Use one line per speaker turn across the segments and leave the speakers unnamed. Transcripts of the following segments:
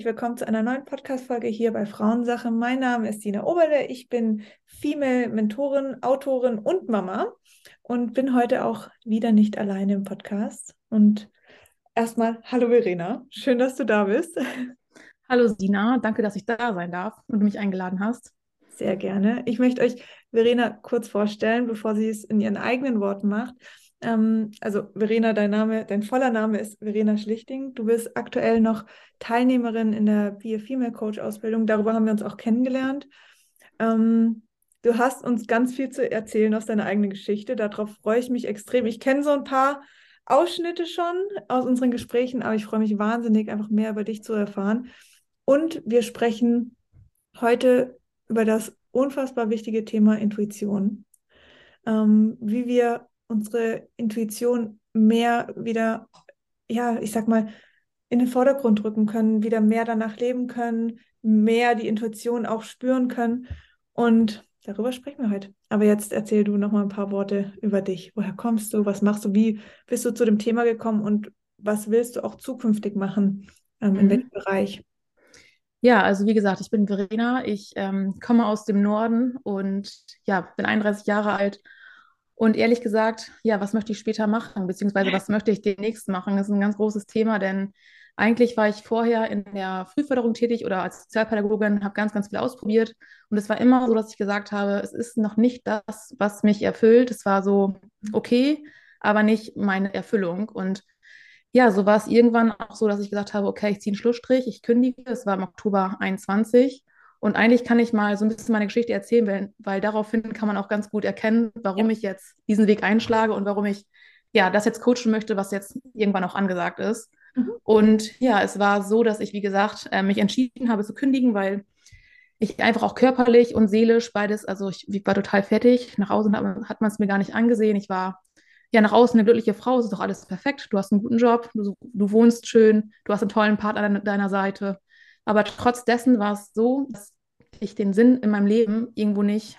herzlich willkommen zu einer neuen Podcast-Folge hier bei Frauensache. Mein Name ist Dina Oberle. Ich bin Female Mentorin, Autorin und Mama und bin heute auch wieder nicht alleine im Podcast. Und erstmal, hallo Verena, schön, dass du da bist.
Hallo Dina, danke, dass ich da sein darf und du mich eingeladen hast.
Sehr gerne. Ich möchte euch Verena kurz vorstellen, bevor sie es in ihren eigenen Worten macht. Ähm, also Verena, dein Name, dein voller Name ist Verena Schlichting. Du bist aktuell noch Teilnehmerin in der Be a Female Coach Ausbildung. Darüber haben wir uns auch kennengelernt. Ähm, du hast uns ganz viel zu erzählen aus deiner eigenen Geschichte. Darauf freue ich mich extrem. Ich kenne so ein paar Ausschnitte schon aus unseren Gesprächen, aber ich freue mich wahnsinnig, einfach mehr über dich zu erfahren. Und wir sprechen heute über das unfassbar wichtige Thema Intuition. Ähm, wie wir unsere Intuition mehr wieder, ja, ich sag mal, in den Vordergrund rücken können, wieder mehr danach leben können, mehr die Intuition auch spüren können. Und darüber sprechen wir heute. Aber jetzt erzähl du noch mal ein paar Worte über dich. Woher kommst du? Was machst du? Wie bist du zu dem Thema gekommen? Und was willst du auch zukünftig machen? Ähm, in mhm. welchem Bereich?
Ja, also wie gesagt, ich bin Verena. Ich ähm, komme aus dem Norden und ja, bin 31 Jahre alt und ehrlich gesagt, ja, was möchte ich später machen, beziehungsweise was möchte ich demnächst machen? Das ist ein ganz großes Thema, denn eigentlich war ich vorher in der Frühförderung tätig oder als Sozialpädagogin, habe ganz, ganz viel ausprobiert. Und es war immer so, dass ich gesagt habe, es ist noch nicht das, was mich erfüllt. Es war so okay, aber nicht meine Erfüllung. Und ja, so war es irgendwann auch so, dass ich gesagt habe, okay, ich ziehe einen Schlussstrich, ich kündige. Es war im Oktober 21 und eigentlich kann ich mal so ein bisschen meine Geschichte erzählen, weil, weil daraufhin kann man auch ganz gut erkennen, warum ja. ich jetzt diesen Weg einschlage und warum ich ja das jetzt coachen möchte, was jetzt irgendwann auch angesagt ist. Mhm. Und ja, es war so, dass ich, wie gesagt, äh, mich entschieden habe zu kündigen, weil ich einfach auch körperlich und seelisch beides, also ich, ich war total fertig. Nach außen hat, hat man es mir gar nicht angesehen. Ich war ja nach außen eine glückliche Frau, es ist doch alles perfekt. Du hast einen guten Job, du, du wohnst schön, du hast einen tollen Partner an deiner Seite. Aber trotz dessen war es so, dass ich den Sinn in meinem Leben irgendwo nicht,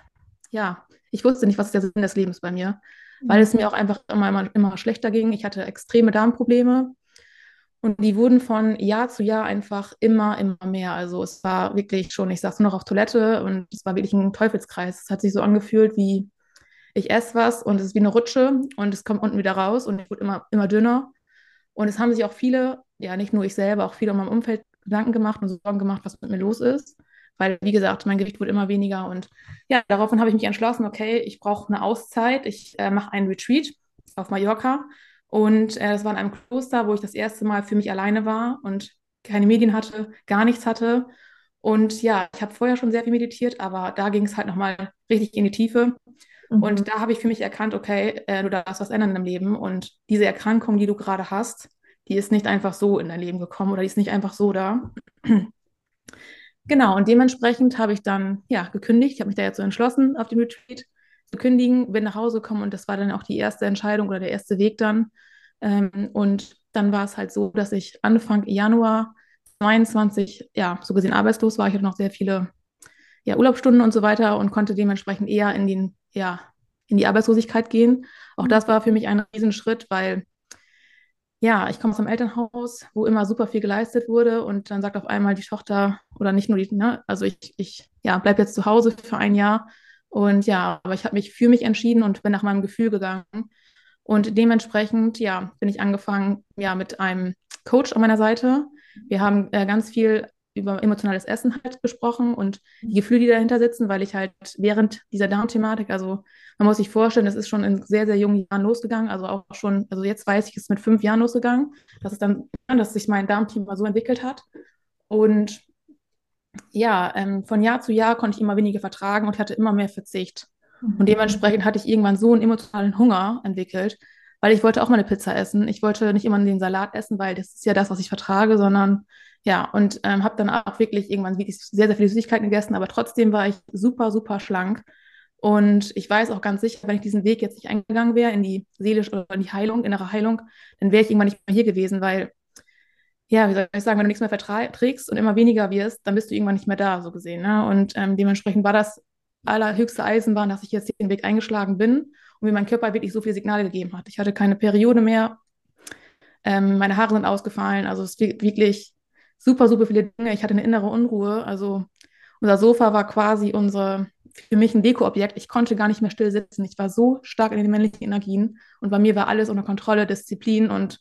ja, ich wusste nicht, was ist der Sinn des Lebens bei mir, weil es mir auch einfach immer, immer, immer schlechter ging. Ich hatte extreme Darmprobleme und die wurden von Jahr zu Jahr einfach immer, immer mehr. Also es war wirklich schon, ich saß nur noch auf Toilette und es war wirklich ein Teufelskreis. Es hat sich so angefühlt wie, ich esse was und es ist wie eine Rutsche und es kommt unten wieder raus und ich wurde immer, immer dünner. Und es haben sich auch viele, ja nicht nur ich selber, auch viele in meinem Umfeld Gedanken gemacht und Sorgen gemacht, was mit mir los ist. Weil, wie gesagt, mein Gewicht wurde immer weniger. Und ja, daraufhin habe ich mich entschlossen, okay, ich brauche eine Auszeit. Ich äh, mache einen Retreat auf Mallorca. Und äh, das war in einem Kloster, wo ich das erste Mal für mich alleine war und keine Medien hatte, gar nichts hatte. Und ja, ich habe vorher schon sehr viel meditiert, aber da ging es halt nochmal richtig in die Tiefe. Mhm. Und da habe ich für mich erkannt, okay, äh, du darfst was ändern im Leben. Und diese Erkrankung, die du gerade hast, die ist nicht einfach so in dein Leben gekommen oder die ist nicht einfach so da. genau, und dementsprechend habe ich dann ja gekündigt. Ich habe mich da jetzt so entschlossen, auf dem Retreat zu kündigen, bin nach Hause gekommen und das war dann auch die erste Entscheidung oder der erste Weg dann. Ähm, und dann war es halt so, dass ich Anfang Januar 22, ja, so gesehen arbeitslos war. Ich hatte noch sehr viele ja, Urlaubsstunden und so weiter und konnte dementsprechend eher in den, ja, in die Arbeitslosigkeit gehen. Auch das war für mich ein Riesenschritt, weil ja, ich komme aus einem Elternhaus, wo immer super viel geleistet wurde und dann sagt auf einmal die Tochter oder nicht nur die, ne, also ich, ich ja, bleib jetzt zu Hause für ein Jahr und ja, aber ich habe mich für mich entschieden und bin nach meinem Gefühl gegangen und dementsprechend, ja, bin ich angefangen, ja, mit einem Coach an meiner Seite. Wir haben äh, ganz viel über emotionales Essen halt gesprochen und die Gefühle, die dahinter sitzen, weil ich halt während dieser Darmthematik, also man muss sich vorstellen, das ist schon in sehr, sehr jungen Jahren losgegangen, also auch schon, also jetzt weiß ich, es ist mit fünf Jahren losgegangen, dass es dann, dass sich mein Darmteam mal so entwickelt hat und ja, ähm, von Jahr zu Jahr konnte ich immer weniger vertragen und hatte immer mehr Verzicht. Und mhm. dementsprechend hatte ich irgendwann so einen emotionalen Hunger entwickelt, weil ich wollte auch mal eine Pizza essen. Ich wollte nicht immer den Salat essen, weil das ist ja das, was ich vertrage, sondern ja, und ähm, habe dann auch wirklich irgendwann wirklich sehr, sehr viele Süßigkeiten gegessen, aber trotzdem war ich super, super schlank. Und ich weiß auch ganz sicher, wenn ich diesen Weg jetzt nicht eingegangen wäre in die seelische oder in die Heilung, innere Heilung, dann wäre ich irgendwann nicht mehr hier gewesen, weil, ja, wie soll ich sagen, wenn du nichts mehr verträgst und immer weniger wirst, dann bist du irgendwann nicht mehr da, so gesehen. Ne? Und ähm, dementsprechend war das allerhöchste Eisenbahn, dass ich jetzt den Weg eingeschlagen bin und mir mein Körper wirklich so viele Signale gegeben hat. Ich hatte keine Periode mehr, ähm, meine Haare sind ausgefallen, also es ist wirklich super, super viele Dinge. Ich hatte eine innere Unruhe. Also unser Sofa war quasi unsere, für mich ein Dekoobjekt. Ich konnte gar nicht mehr still sitzen. Ich war so stark in den männlichen Energien und bei mir war alles unter Kontrolle, Disziplin und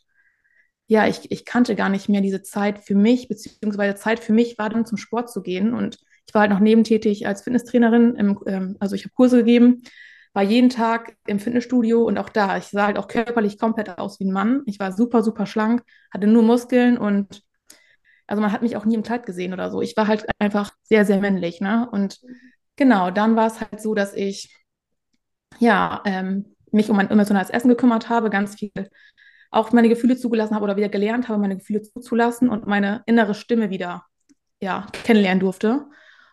ja, ich, ich kannte gar nicht mehr diese Zeit für mich, beziehungsweise Zeit für mich war dann zum Sport zu gehen und ich war halt noch nebentätig als Fitnesstrainerin, im, ähm, also ich habe Kurse gegeben, war jeden Tag im Fitnessstudio und auch da, ich sah halt auch körperlich komplett aus wie ein Mann. Ich war super, super schlank, hatte nur Muskeln und also man hat mich auch nie im Kleid gesehen oder so. Ich war halt einfach sehr, sehr männlich, ne? Und genau, dann war es halt so, dass ich ja ähm, mich um mein emotionales Essen gekümmert habe, ganz viel auch meine Gefühle zugelassen habe oder wieder gelernt habe, meine Gefühle zuzulassen und meine innere Stimme wieder ja, kennenlernen durfte.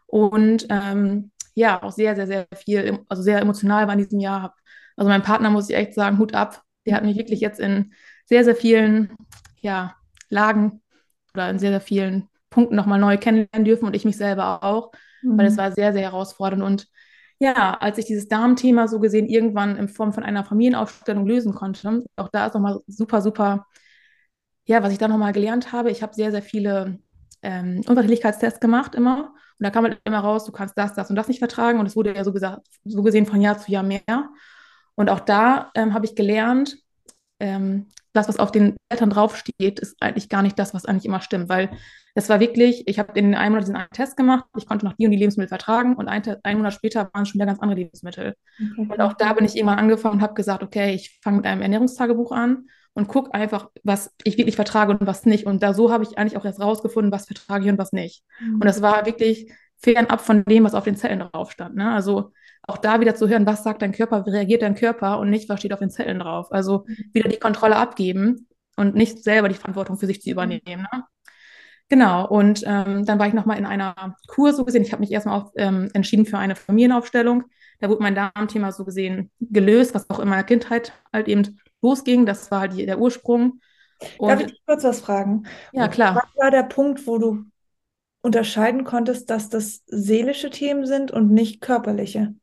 Und ähm, ja, auch sehr, sehr, sehr viel, also sehr emotional war in diesem Jahr. Also mein Partner, muss ich echt sagen, Hut ab. Der hat mich wirklich jetzt in sehr, sehr vielen ja, Lagen oder in sehr, sehr vielen Punkten nochmal neu kennenlernen dürfen und ich mich selber auch, mhm. weil es war sehr, sehr herausfordernd. Und ja, als ich dieses Darmthema so gesehen irgendwann in Form von einer Familienaufstellung lösen konnte, auch da ist nochmal super, super, ja, was ich da nochmal gelernt habe. Ich habe sehr, sehr viele ähm, Unverträglichkeitstests gemacht immer. Und da kam halt immer raus, du kannst das, das und das nicht vertragen. Und es wurde ja so, gesagt, so gesehen von Jahr zu Jahr mehr. Und auch da ähm, habe ich gelernt, ähm, das, was auf den Blättern draufsteht, ist eigentlich gar nicht das, was eigentlich immer stimmt. Weil es war wirklich, ich habe in einem Monat diesen einen Test gemacht, ich konnte noch die und die Lebensmittel vertragen und ein, ein Monat später waren es schon wieder ganz andere Lebensmittel. Okay. Und auch da bin ich irgendwann angefangen und habe gesagt, okay, ich fange mit einem Ernährungstagebuch an und gucke einfach, was ich wirklich vertrage und was nicht. Und da so habe ich eigentlich auch erst rausgefunden, was vertrage ich und was nicht. Mhm. Und das war wirklich fernab von dem, was auf den Zellen drauf stand. Ne? Also auch da wieder zu hören, was sagt dein Körper, wie reagiert dein Körper und nicht, was steht auf den Zellen drauf. Also mhm. wieder die Kontrolle abgeben und nicht selber die Verantwortung für sich zu übernehmen. Ne? Genau, und ähm, dann war ich nochmal in einer Kur so gesehen. Ich habe mich erstmal auch ähm, entschieden für eine Familienaufstellung. Da wurde mein Darmthema so gesehen gelöst, was auch in meiner Kindheit halt eben losging. Das war halt die, der Ursprung.
Und Darf ich kurz was fragen?
Ja, klar.
Was war der Punkt, wo du unterscheiden konntest, dass das seelische Themen sind und nicht körperliche?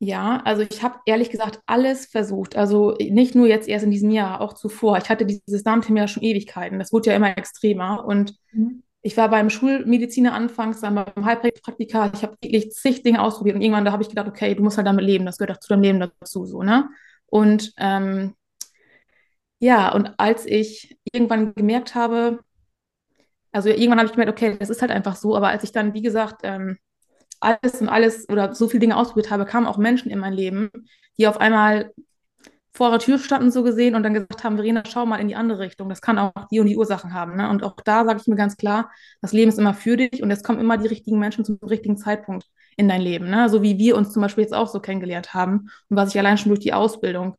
Ja, also ich habe ehrlich gesagt alles versucht. Also nicht nur jetzt erst in diesem Jahr, auch zuvor. Ich hatte dieses Darmthema ja schon Ewigkeiten. Das wurde ja immer extremer. Und mhm. ich war beim Schulmediziner anfangs, dann beim Heilpraktiker. Ich habe wirklich zig Dinge ausprobiert. Und irgendwann da habe ich gedacht, okay, du musst halt damit leben. Das gehört auch zu deinem Leben dazu, so, ne? Und ähm, ja, und als ich irgendwann gemerkt habe, also irgendwann habe ich gemerkt, okay, das ist halt einfach so. Aber als ich dann, wie gesagt, ähm, alles und alles oder so viele Dinge ausprobiert habe, kamen auch Menschen in mein Leben, die auf einmal vor der Tür standen, so gesehen, und dann gesagt haben, Verena, schau mal in die andere Richtung. Das kann auch die und die Ursachen haben. Ne? Und auch da sage ich mir ganz klar, das Leben ist immer für dich und es kommen immer die richtigen Menschen zum richtigen Zeitpunkt in dein Leben. Ne? So wie wir uns zum Beispiel jetzt auch so kennengelernt haben und was ich allein schon durch die Ausbildung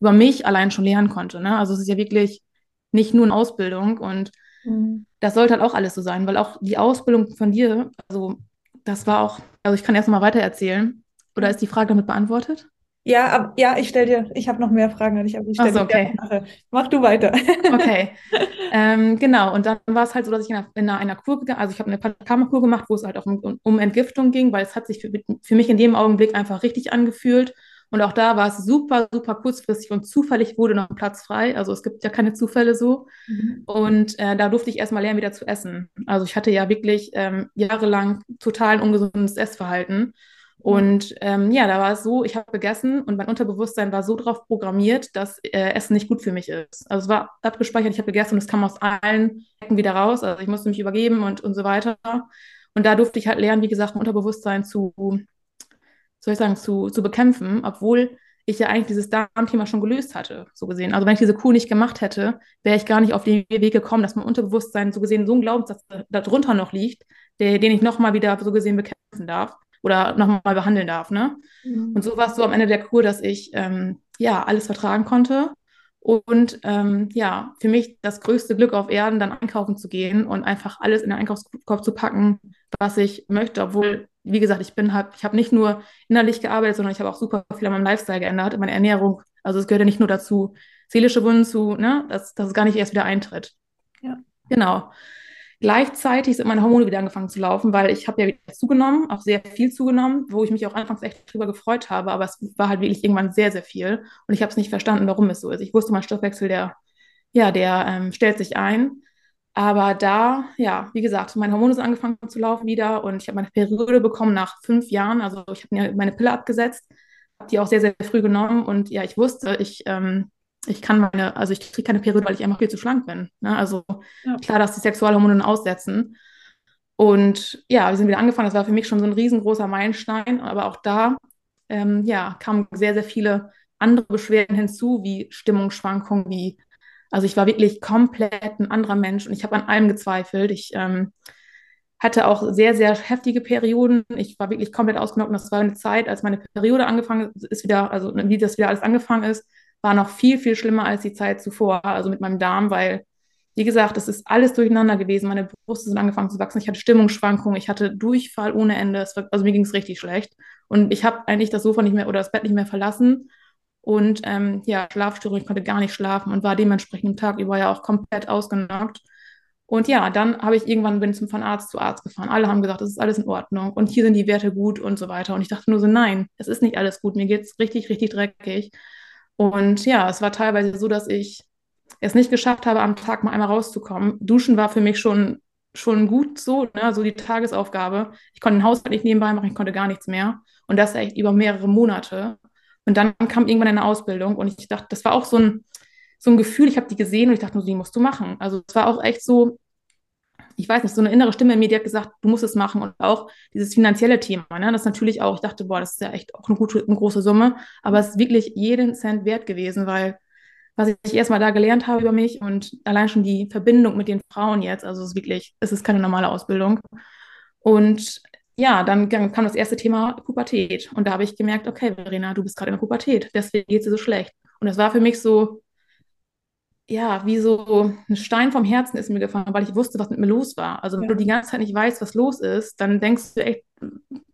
über mich allein schon lernen konnte. Ne? Also es ist ja wirklich nicht nur eine Ausbildung und mhm. das sollte halt auch alles so sein, weil auch die Ausbildung von dir, also das war auch, also ich kann erst mal weiter erzählen. Oder ist die Frage damit beantwortet?
Ja, ab, ja, ich stelle dir, ich habe noch mehr Fragen an dich, aber ich stelle
so, okay.
dir Mach du weiter.
Okay, ähm, genau. Und dann war es halt so, dass ich in einer, in einer Kur, also ich habe eine Karma-Kur gemacht, wo es halt auch um, um, Entgiftung ging, weil es hat sich für, für mich in dem Augenblick einfach richtig angefühlt. Und auch da war es super, super kurzfristig und zufällig wurde noch ein Platz frei. Also es gibt ja keine Zufälle so. Mhm. Und äh, da durfte ich erstmal lernen, wieder zu essen. Also ich hatte ja wirklich ähm, jahrelang total ein ungesundes Essverhalten. Und ähm, ja, da war es so, ich habe gegessen und mein Unterbewusstsein war so darauf programmiert, dass äh, Essen nicht gut für mich ist. Also es war abgespeichert, ich habe gegessen und es kam aus allen Ecken wieder raus. Also ich musste mich übergeben und, und so weiter. Und da durfte ich halt lernen, wie gesagt, mein Unterbewusstsein zu soll ich sagen, zu, zu bekämpfen, obwohl ich ja eigentlich dieses Darmthema schon gelöst hatte, so gesehen. Also wenn ich diese Kuh nicht gemacht hätte, wäre ich gar nicht auf den Weg gekommen, dass mein Unterbewusstsein so gesehen so ein Glaubenssatz darunter noch liegt, der, den ich nochmal wieder so gesehen bekämpfen darf oder nochmal behandeln darf. Ne? Mhm. Und so war es so am Ende der Kur, dass ich ähm, ja alles vertragen konnte und ähm, ja, für mich das größte Glück auf Erden, dann einkaufen zu gehen und einfach alles in den Einkaufskorb zu packen, was ich möchte, obwohl wie gesagt, ich bin halt, ich habe nicht nur innerlich gearbeitet, sondern ich habe auch super viel an meinem Lifestyle geändert, in meiner Ernährung. Also es gehört ja nicht nur dazu, seelische Wunden zu, ne, dass, dass es gar nicht erst wieder eintritt. Ja. Genau. Gleichzeitig sind meine Hormone wieder angefangen zu laufen, weil ich habe ja wieder zugenommen, auch sehr viel zugenommen, wo ich mich auch anfangs echt drüber gefreut habe, aber es war halt wirklich irgendwann sehr, sehr viel und ich habe es nicht verstanden, warum es so ist. Ich wusste, mein Stoffwechsel, der, ja, der ähm, stellt sich ein Aber da, ja, wie gesagt, meine Hormone sind angefangen zu laufen wieder und ich habe meine Periode bekommen nach fünf Jahren. Also ich habe mir meine Pille abgesetzt, habe die auch sehr, sehr früh genommen und ja, ich wusste, ich, ähm, ich kann meine, also ich kriege keine Periode, weil ich einfach viel zu schlank bin. Ne? Also ja. klar, dass die Sexualhormone aussetzen. Und ja, wir sind wieder angefangen. Das war für mich schon so ein riesengroßer Meilenstein. Aber auch da, ähm, ja, kamen sehr, sehr viele andere Beschwerden hinzu, wie Stimmungsschwankungen, wie also ich war wirklich komplett ein anderer Mensch und ich habe an allem gezweifelt. Ich ähm, hatte auch sehr, sehr heftige Perioden. Ich war wirklich komplett ausgenockt. Das war eine Zeit, als meine Periode angefangen ist, wieder, also wie das wieder alles angefangen ist, war noch viel, viel schlimmer als die Zeit zuvor, also mit meinem Darm, weil, wie gesagt, es ist alles durcheinander gewesen. Meine Brüste sind angefangen zu wachsen. Ich hatte Stimmungsschwankungen, ich hatte Durchfall ohne Ende. War, also mir ging es richtig schlecht. Und ich habe eigentlich das Sofa nicht mehr oder das Bett nicht mehr verlassen und ähm, ja, Schlafstörung, ich konnte gar nicht schlafen und war dementsprechend am Tag über ja auch komplett ausgenockt. Und ja, dann habe ich irgendwann bin zum von Arzt zu Arzt gefahren. Alle haben gesagt, es ist alles in Ordnung und hier sind die Werte gut und so weiter. Und ich dachte nur so, nein, es ist nicht alles gut. Mir geht es richtig, richtig dreckig. Und ja, es war teilweise so, dass ich es nicht geschafft habe, am Tag mal einmal rauszukommen. Duschen war für mich schon, schon gut so, ne? so die Tagesaufgabe. Ich konnte den Haushalt nicht nebenbei machen, ich konnte gar nichts mehr. Und das echt über mehrere Monate. Und dann kam irgendwann eine Ausbildung und ich dachte, das war auch so ein, so ein Gefühl, ich habe die gesehen und ich dachte nur, die musst du machen. Also es war auch echt so, ich weiß nicht, so eine innere Stimme in mir, die hat gesagt, du musst es machen. Und auch dieses finanzielle Thema, ne, das natürlich auch, ich dachte, boah, das ist ja echt auch eine, gute, eine große Summe, aber es ist wirklich jeden Cent wert gewesen, weil was ich erstmal da gelernt habe über mich und allein schon die Verbindung mit den Frauen jetzt, also es ist wirklich, es ist keine normale Ausbildung. Und ja, dann kam das erste Thema Pubertät. Und da habe ich gemerkt, okay, Verena, du bist gerade in der Pubertät, deswegen geht es dir so schlecht. Und das war für mich so, ja, wie so ein Stein vom Herzen ist mir gefallen, weil ich wusste, was mit mir los war. Also, wenn ja. du die ganze Zeit nicht weißt, was los ist, dann denkst du echt,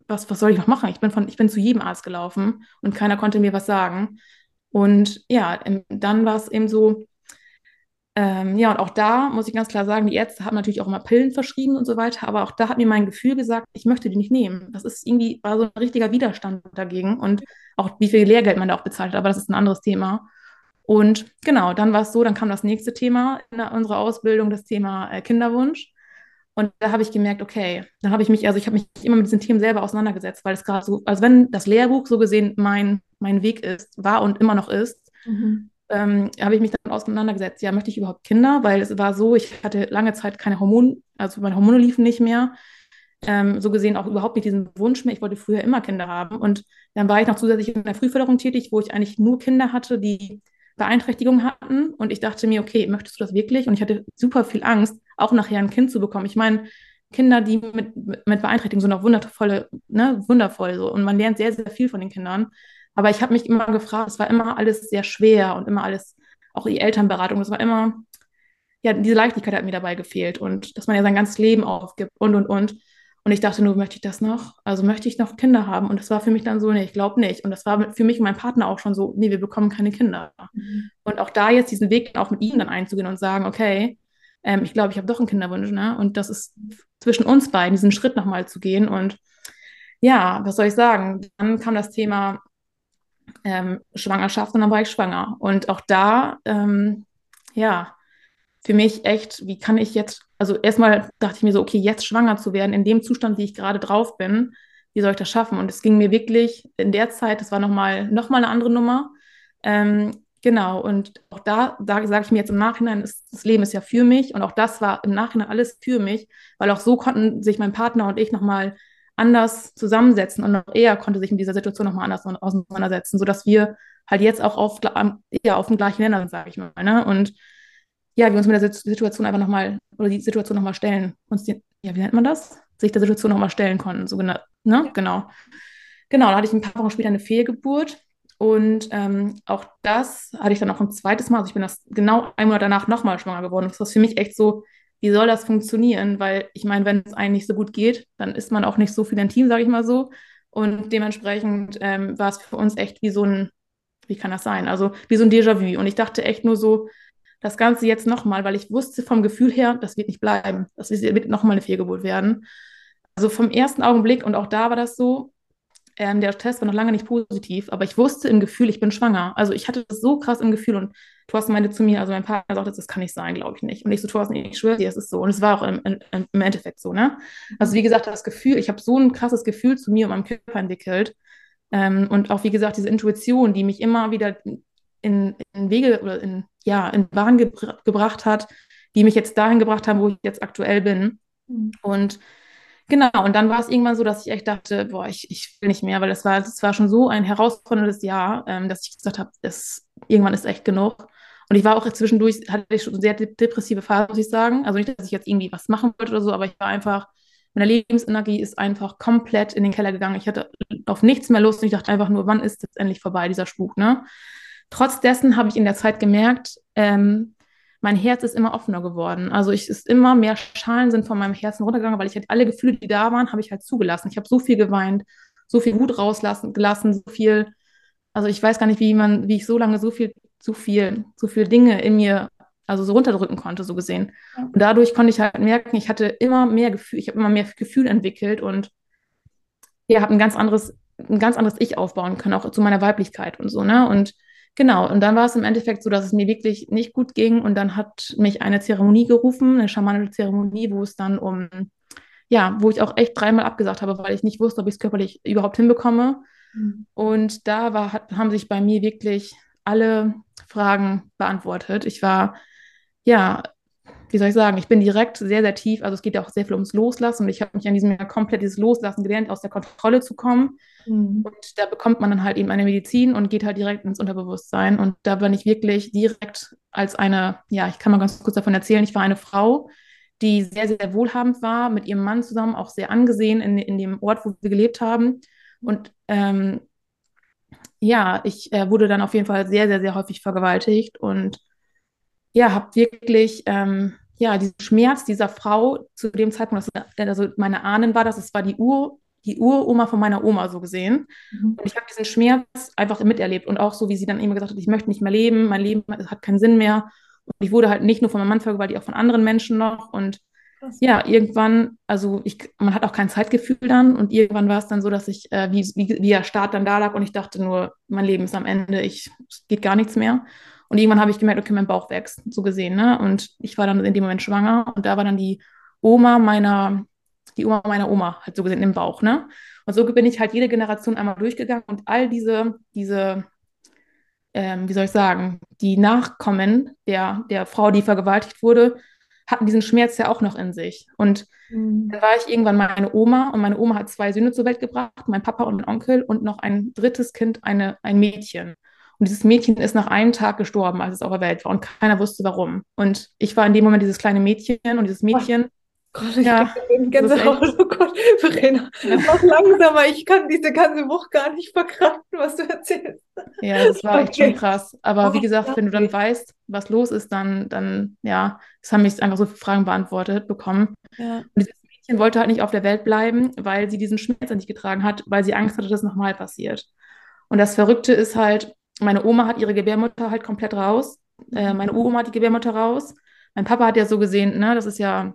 was, was soll ich noch machen? Ich bin, von, ich bin zu jedem Arzt gelaufen und keiner konnte mir was sagen. Und ja, dann war es eben so, ähm, ja, und auch da muss ich ganz klar sagen, die Ärzte haben natürlich auch immer Pillen verschrieben und so weiter, aber auch da hat mir mein Gefühl gesagt, ich möchte die nicht nehmen. Das ist irgendwie, war so ein richtiger Widerstand dagegen und auch wie viel Lehrgeld man da auch bezahlt hat, aber das ist ein anderes Thema. Und genau, dann war es so, dann kam das nächste Thema in unserer Ausbildung, das Thema äh, Kinderwunsch. Und da habe ich gemerkt, okay, dann habe ich mich, also ich habe mich immer mit diesen Themen selber auseinandergesetzt, weil es gerade so, als wenn das Lehrbuch so gesehen mein, mein Weg ist, war und immer noch ist. Mhm ähm, habe ich mich dann auseinandergesetzt, ja, möchte ich überhaupt Kinder? Weil es war so, ich hatte lange Zeit keine Hormone, also meine Hormone liefen nicht mehr. Ähm, so gesehen auch überhaupt nicht diesen Wunsch mehr. Ich wollte früher immer Kinder haben. Und dann war ich noch zusätzlich in der Frühförderung tätig, wo ich eigentlich nur Kinder hatte, die Beeinträchtigungen hatten. Und ich dachte mir, okay, möchtest du das wirklich? Und ich hatte super viel Angst, auch nachher ein Kind zu bekommen. Ich meine, Kinder, die mit, mit Beeinträchtigungen sind auch wundervolle, ne, wundervoll so. Und man lernt sehr, sehr viel von den Kindern. Aber ich habe mich immer gefragt, es war immer alles sehr schwer und immer alles, auch die Elternberatung, das war immer, ja, diese Leichtigkeit hat mir dabei gefehlt und dass man ja sein ganzes Leben aufgibt und, und, und. Und ich dachte nur, möchte ich das noch? Also möchte ich noch Kinder haben? Und das war für mich dann so, nee, ich glaube nicht. Und das war für mich und mein Partner auch schon so, nee, wir bekommen keine Kinder. Mhm. Und auch da jetzt diesen Weg auch mit ihm dann einzugehen und sagen, okay, ähm, ich glaube, ich habe doch einen Kinderwunsch, ne? Und das ist zwischen uns beiden, diesen Schritt nochmal zu gehen. Und ja, was soll ich sagen? Dann kam das Thema ähm, Schwangerschaft und dann war ich schwanger. Und auch da, ähm, ja, für mich echt, wie kann ich jetzt, also erstmal dachte ich mir so, okay, jetzt schwanger zu werden, in dem Zustand, wie ich gerade drauf bin, wie soll ich das schaffen? Und es ging mir wirklich in der Zeit, das war nochmal noch mal eine andere Nummer. Ähm, genau, und auch da, da sage ich mir jetzt im Nachhinein, ist, das Leben ist ja für mich und auch das war im Nachhinein alles für mich, weil auch so konnten sich mein Partner und ich nochmal anders zusammensetzen und auch er konnte sich mit dieser Situation nochmal anders auseinandersetzen, sodass wir halt jetzt auch auf, ja, auf dem gleichen Nenner sind, sage ich mal. Ne? Und ja, wir uns mit der Situation einfach nochmal, oder die Situation nochmal stellen, uns die, ja, wie nennt man das? Sich der Situation nochmal stellen konnten, so genau, ne? Genau. Genau, da hatte ich ein paar Wochen später eine Fehlgeburt und ähm, auch das hatte ich dann auch ein zweites Mal, also ich bin das genau ein Monat danach nochmal schwanger geworden. Das war für mich echt so, wie soll das funktionieren? Weil ich meine, wenn es einem nicht so gut geht, dann ist man auch nicht so viel ein Team, sage ich mal so. Und dementsprechend ähm, war es für uns echt wie so ein, wie kann das sein? Also wie so ein Déjà-vu. Und ich dachte echt nur so, das Ganze jetzt nochmal, weil ich wusste vom Gefühl her, das wird nicht bleiben. Das wird nochmal eine Fehlgeburt werden. Also vom ersten Augenblick, und auch da war das so, ähm, der Test war noch lange nicht positiv, aber ich wusste im Gefühl, ich bin schwanger. Also ich hatte das so krass im Gefühl und Thorsten meinte zu mir, also mein Partner sagte, das kann nicht sein, glaube ich nicht. Und ich so, Thorsten, ich schwöre dir, es ist so. Und es war auch im, im, im Endeffekt so, ne? Also wie gesagt, das Gefühl, ich habe so ein krasses Gefühl zu mir und meinem Körper entwickelt. Ähm, und auch, wie gesagt, diese Intuition, die mich immer wieder in, in Wege oder in, ja, in Bahn gebr gebracht hat, die mich jetzt dahin gebracht haben, wo ich jetzt aktuell bin. Mhm. Und genau, und dann war es irgendwann so, dass ich echt dachte, boah, ich, ich will nicht mehr, weil es war, es war schon so ein herausforderndes Jahr, ähm, dass ich gesagt habe, irgendwann ist echt genug. Und ich war auch zwischendurch, hatte ich schon eine sehr depressive Phase, muss ich sagen. Also nicht, dass ich jetzt irgendwie was machen wollte oder so, aber ich war einfach, meine Lebensenergie ist einfach komplett in den Keller gegangen. Ich hatte auf nichts mehr Lust und ich dachte einfach nur, wann ist jetzt endlich vorbei, dieser Spuk, ne? Trotz dessen habe ich in der Zeit gemerkt, ähm, mein Herz ist immer offener geworden. Also ich ist immer mehr Schalen sind von meinem Herzen runtergegangen, weil ich halt alle Gefühle, die da waren, habe ich halt zugelassen. Ich habe so viel geweint, so viel Wut rauslassen gelassen, so viel. Also ich weiß gar nicht, wie man, wie ich so lange so viel so viel, so viele Dinge in mir, also so runterdrücken konnte, so gesehen. Und dadurch konnte ich halt merken, ich hatte immer mehr Gefühl, ich habe immer mehr Gefühl entwickelt und ja, habe ein ganz anderes, ein ganz anderes Ich aufbauen können, auch zu meiner Weiblichkeit und so, ne? Und genau, und dann war es im Endeffekt so, dass es mir wirklich nicht gut ging und dann hat mich eine Zeremonie gerufen, eine schamanische Zeremonie, wo es dann um, ja, wo ich auch echt dreimal abgesagt habe, weil ich nicht wusste, ob ich es körperlich überhaupt hinbekomme. Mhm. Und da war, hat, haben sich bei mir wirklich alle Fragen beantwortet. Ich war, ja, wie soll ich sagen, ich bin direkt sehr, sehr tief. Also es geht ja auch sehr viel ums Loslassen und ich habe mich an diesem Jahr komplett dieses Loslassen gelernt, aus der Kontrolle zu kommen. Mhm. Und da bekommt man dann halt eben eine Medizin und geht halt direkt ins Unterbewusstsein. Und da bin ich wirklich direkt als eine, ja, ich kann mal ganz kurz davon erzählen, ich war eine Frau, die sehr, sehr wohlhabend war, mit ihrem Mann zusammen, auch sehr angesehen in, in dem Ort, wo wir gelebt haben. Und ähm, ja, ich äh, wurde dann auf jeden Fall sehr, sehr, sehr häufig vergewaltigt und ja, habe wirklich ähm, ja, diesen Schmerz dieser Frau zu dem Zeitpunkt, das, also meine Ahnen war das, es war die Ur, die Uroma von meiner Oma so gesehen. Mhm. Und ich habe diesen Schmerz einfach miterlebt und auch so, wie sie dann immer gesagt hat, ich möchte nicht mehr leben, mein Leben hat keinen Sinn mehr. Und ich wurde halt nicht nur von meinem Mann vergewaltigt, auch von anderen Menschen noch. Und ja, irgendwann, also ich, man hat auch kein Zeitgefühl dann und irgendwann war es dann so, dass ich, äh, wie, wie, wie der Start dann da lag und ich dachte nur, mein Leben ist am Ende, ich, es geht gar nichts mehr. Und irgendwann habe ich gemerkt, okay, mein Bauch wächst, so gesehen, ne? Und ich war dann in dem Moment schwanger und da war dann die Oma meiner, die Oma meiner Oma, halt so gesehen im Bauch, ne? Und so bin ich halt jede Generation einmal durchgegangen und all diese, diese, ähm, wie soll ich sagen, die Nachkommen der, der Frau, die vergewaltigt wurde, hatten diesen Schmerz ja auch noch in sich. Und mhm. dann war ich irgendwann meine Oma und meine Oma hat zwei Söhne zur Welt gebracht, mein Papa und ein Onkel und noch ein drittes Kind, eine, ein Mädchen. Und dieses Mädchen ist nach einem Tag gestorben, als es auf der Welt war und keiner wusste warum. Und ich war in dem Moment dieses kleine Mädchen und dieses Mädchen
Gott, ich ja, Gänsehaut. Oh Gott, Verena, mach langsamer. Ich kann diese ganze Woche gar nicht verkraften, was du erzählst.
Ja, das war okay. echt schon krass. Aber wie gesagt, wenn du dann weißt, was los ist, dann, dann ja, es haben mich einfach so viele Fragen beantwortet bekommen. Ja. Und dieses Mädchen wollte halt nicht auf der Welt bleiben, weil sie diesen Schmerz nicht getragen hat, weil sie Angst hatte, dass es nochmal passiert. Und das Verrückte ist halt, meine Oma hat ihre Gebärmutter halt komplett raus. Äh, meine Uroma hat die Gebärmutter raus. Mein Papa hat ja so gesehen, ne, das ist ja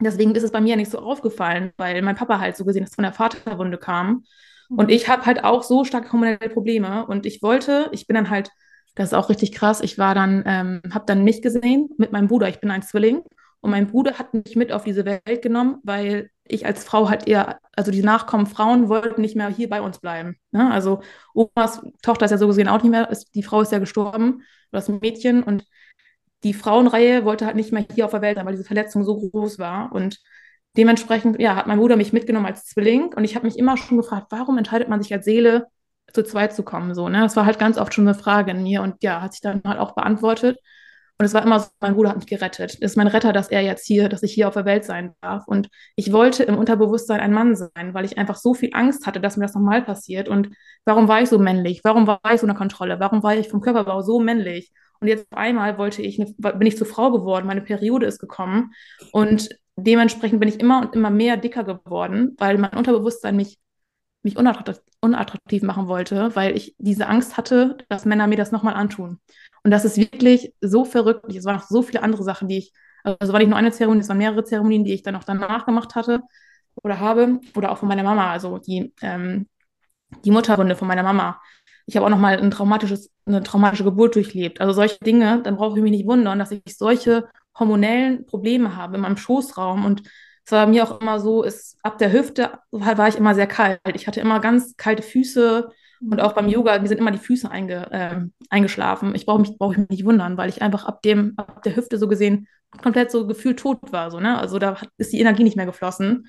Deswegen ist es bei mir nicht so aufgefallen, weil mein Papa halt so gesehen das von der Vaterwunde kam. Und mhm. ich habe halt auch so starke hormonelle Probleme. Und ich wollte, ich bin dann halt, das ist auch richtig krass, ich war dann, ähm, habe dann mich gesehen mit meinem Bruder. Ich bin ein Zwilling. Und mein Bruder hat mich mit auf diese Welt genommen, weil ich als Frau halt eher, also die Nachkommen Frauen wollten nicht mehr hier bei uns bleiben. Ne? Also Omas Tochter ist ja so gesehen auch nicht mehr, ist, die Frau ist ja gestorben, das Mädchen. Und die Frauenreihe wollte halt nicht mehr hier auf der Welt sein, weil diese Verletzung so groß war. Und dementsprechend, ja, hat mein Bruder mich mitgenommen als Zwilling. Und ich habe mich immer schon gefragt, warum entscheidet man sich als Seele, zu zweit zu kommen? So, ne? Das war halt ganz oft schon eine Frage in mir. Und ja, hat sich dann halt auch beantwortet. Und es war immer so, mein Bruder hat mich gerettet. Das ist mein Retter, dass er jetzt hier, dass ich hier auf der Welt sein darf. Und ich wollte im Unterbewusstsein ein Mann sein, weil ich einfach so viel Angst hatte, dass mir das nochmal passiert. Und warum war ich so männlich? Warum war ich so eine Kontrolle? Warum war ich vom Körperbau so männlich? Und jetzt auf einmal wollte ich eine, bin ich zur Frau geworden, meine Periode ist gekommen und dementsprechend bin ich immer und immer mehr dicker geworden, weil mein Unterbewusstsein mich, mich unattraktiv, machen wollte, weil ich diese Angst hatte, dass Männer mir das nochmal antun. Und das ist wirklich so verrückt. Es waren noch so viele andere Sachen, die ich, also war nicht nur eine Zeremonie, es waren mehrere Zeremonien, die ich dann auch danach gemacht hatte oder habe, oder auch von meiner Mama, also die, ähm, die Mutterwunde von meiner Mama ich habe auch noch mal ein traumatisches, eine traumatische Geburt durchlebt. Also solche Dinge, dann brauche ich mich nicht wundern, dass ich solche hormonellen Probleme habe in meinem Schoßraum. Und es war mir auch immer so, ist, ab der Hüfte war ich immer sehr kalt. Ich hatte immer ganz kalte Füße und auch beim Yoga, mir sind immer die Füße einge, äh, eingeschlafen. Ich brauche mich, brauch mich nicht wundern, weil ich einfach ab, dem, ab der Hüfte so gesehen komplett so gefühlt tot war. So, ne? Also da ist die Energie nicht mehr geflossen.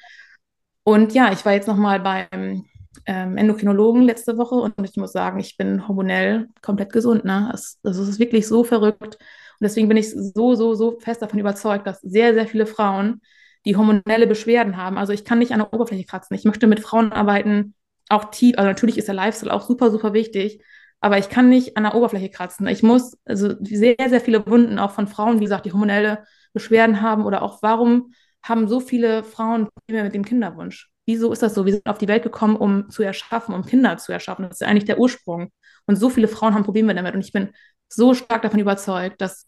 Und ja, ich war jetzt nochmal beim ähm, Endokrinologen letzte Woche und ich muss sagen, ich bin hormonell komplett gesund. Ne? Es, also ist wirklich so verrückt. Und deswegen bin ich so, so, so fest davon überzeugt, dass sehr, sehr viele Frauen, die hormonelle Beschwerden haben, also ich kann nicht an der Oberfläche kratzen. Ich möchte mit Frauen arbeiten, auch tief, also natürlich ist der Lifestyle auch super, super wichtig, aber ich kann nicht an der Oberfläche kratzen. Ich muss, also sehr, sehr viele Wunden auch von Frauen, wie gesagt, die hormonelle Beschwerden haben oder auch warum haben so viele Frauen Probleme mit dem Kinderwunsch? Wieso ist das so? Wir sind auf die Welt gekommen, um zu erschaffen, um Kinder zu erschaffen. Das ist eigentlich der Ursprung. Und so viele Frauen haben Probleme damit. Und ich bin so stark davon überzeugt, dass,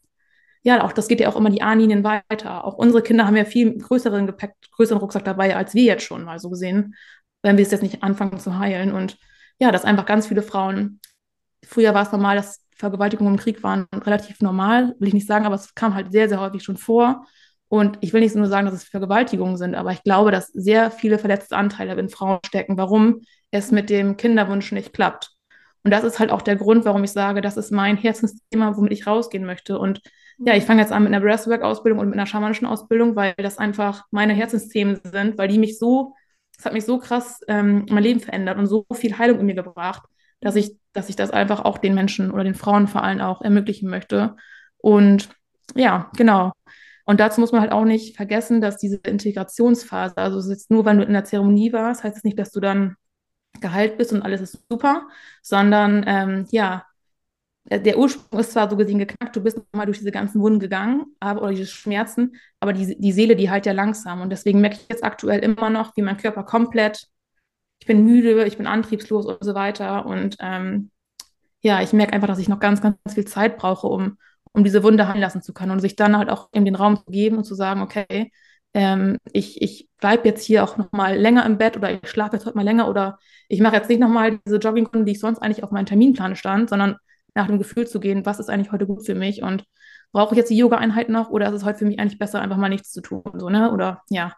ja, auch das geht ja auch immer die A-Linien weiter. Auch unsere Kinder haben ja viel größeren Gepäck, größeren Rucksack dabei, als wir jetzt schon mal so gesehen, wenn wir es jetzt nicht anfangen zu heilen. Und ja, dass einfach ganz viele Frauen, früher war es normal, dass Vergewaltigungen im Krieg waren relativ normal, will ich nicht sagen, aber es kam halt sehr, sehr häufig schon vor. Und ich will nicht nur sagen, dass es Vergewaltigungen sind, aber ich glaube, dass sehr viele verletzte Anteile in Frauen stecken, warum es mit dem Kinderwunsch nicht klappt. Und das ist halt auch der Grund, warum ich sage, das ist mein Herzensthema, womit ich rausgehen möchte. Und ja, ich fange jetzt an mit einer Breathwork-Ausbildung und mit einer schamanischen Ausbildung, weil das einfach meine Herzensthemen sind, weil die mich so, das hat mich so krass ähm, mein Leben verändert und so viel Heilung in mir gebracht, dass ich, dass ich das einfach auch den Menschen oder den Frauen vor allem auch ermöglichen möchte. Und ja, genau. Und dazu muss man halt auch nicht vergessen, dass diese Integrationsphase, also es ist nur, wenn du in der Zeremonie warst, heißt es nicht, dass du dann geheilt bist und alles ist super, sondern ähm, ja, der Ursprung ist zwar so gesehen geknackt, du bist nochmal durch diese ganzen Wunden gegangen, aber, oder diese Schmerzen, aber die, die Seele, die halt ja langsam. Und deswegen merke ich jetzt aktuell immer noch, wie mein Körper komplett, ich bin müde, ich bin antriebslos und so weiter. Und ähm, ja, ich merke einfach, dass ich noch ganz, ganz viel Zeit brauche, um, um diese Wunde heilen lassen zu können und sich dann halt auch in den Raum zu geben und zu sagen, okay, ähm, ich, ich bleibe jetzt hier auch noch mal länger im Bett oder ich schlafe jetzt heute mal länger oder ich mache jetzt nicht noch mal diese Joggingrunden, die ich sonst eigentlich auf meinem Terminplan stand, sondern nach dem Gefühl zu gehen, was ist eigentlich heute gut für mich und brauche ich jetzt die Yoga-Einheit noch oder ist es heute für mich eigentlich besser, einfach mal nichts zu tun, so, ne? Oder ja,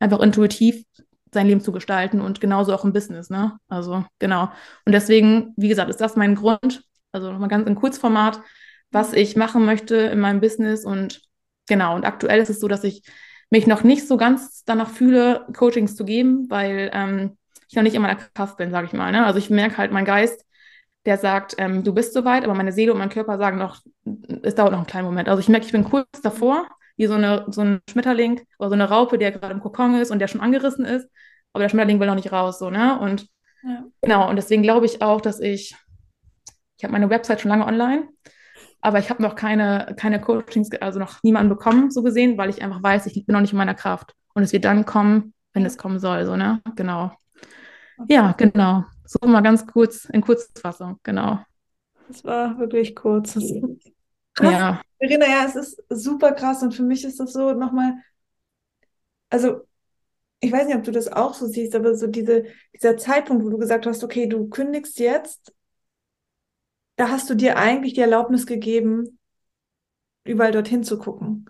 einfach intuitiv sein Leben zu gestalten und genauso auch im Business, ne? Also, genau. Und deswegen, wie gesagt, ist das mein Grund, also nochmal ganz in Kurzformat, was ich machen möchte in meinem Business. Und genau, und aktuell ist es so, dass ich mich noch nicht so ganz danach fühle, Coachings zu geben, weil ähm, ich noch nicht in meiner Kraft bin, sage ich mal. Ne? Also ich merke halt, mein Geist, der sagt, ähm, du bist soweit, aber meine Seele und mein Körper sagen noch, es dauert noch einen kleinen Moment. Also ich merke, ich bin kurz davor, wie so, eine, so ein Schmetterling oder so eine Raupe, der gerade im Kokon ist und der schon angerissen ist, aber der Schmetterling will noch nicht raus, so, ne? Und ja. genau, und deswegen glaube ich auch, dass ich, ich habe meine Website schon lange online aber ich habe noch keine, keine Coachings, also noch niemanden bekommen, so gesehen, weil ich einfach weiß, ich bin noch nicht in meiner Kraft. Und es wird dann kommen, wenn es kommen soll, so, ne? Genau. Ja, genau. So mal ganz kurz, in Kurzfassung, genau.
Das war wirklich kurz. Krass. Ja. Verena, ja, es ist super krass und für mich ist das so nochmal, also ich weiß nicht, ob du das auch so siehst, aber so diese, dieser Zeitpunkt, wo du gesagt hast, okay, du kündigst jetzt da hast du dir eigentlich die Erlaubnis gegeben, überall dorthin zu gucken.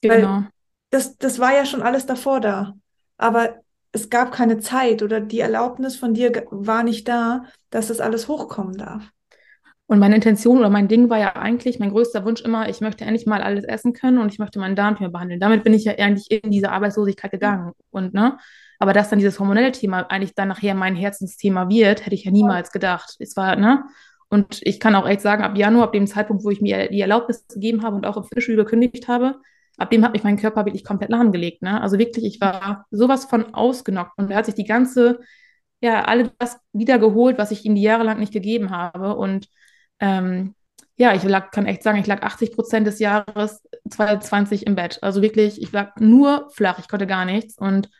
Genau. Weil das, das war ja schon alles davor da. Aber es gab keine Zeit oder die Erlaubnis von dir war nicht da, dass das alles hochkommen darf.
Und meine Intention oder mein Ding war ja eigentlich, mein größter Wunsch immer, ich möchte endlich mal alles essen können und ich möchte meinen Darm mehr behandeln. Damit bin ich ja eigentlich in diese Arbeitslosigkeit gegangen. Und, ne? Aber dass dann dieses hormonelle Thema eigentlich dann nachher mein Herzensthema wird, hätte ich ja niemals gedacht. Es war, ne? Und ich kann auch echt sagen, ab Januar, ab dem Zeitpunkt, wo ich mir die Erlaubnis gegeben habe und auch im Fitnessstudio gekündigt habe, ab dem hat mich mein Körper wirklich komplett lahmgelegt. Ne? Also wirklich, ich war sowas von ausgenockt und er hat sich die ganze, ja, alles das wiedergeholt, was ich ihm die Jahre lang nicht gegeben habe. Und ähm, ja, ich lag, kann echt sagen, ich lag 80 Prozent des Jahres 2020 im Bett. Also wirklich, ich lag nur flach, ich konnte gar nichts. Und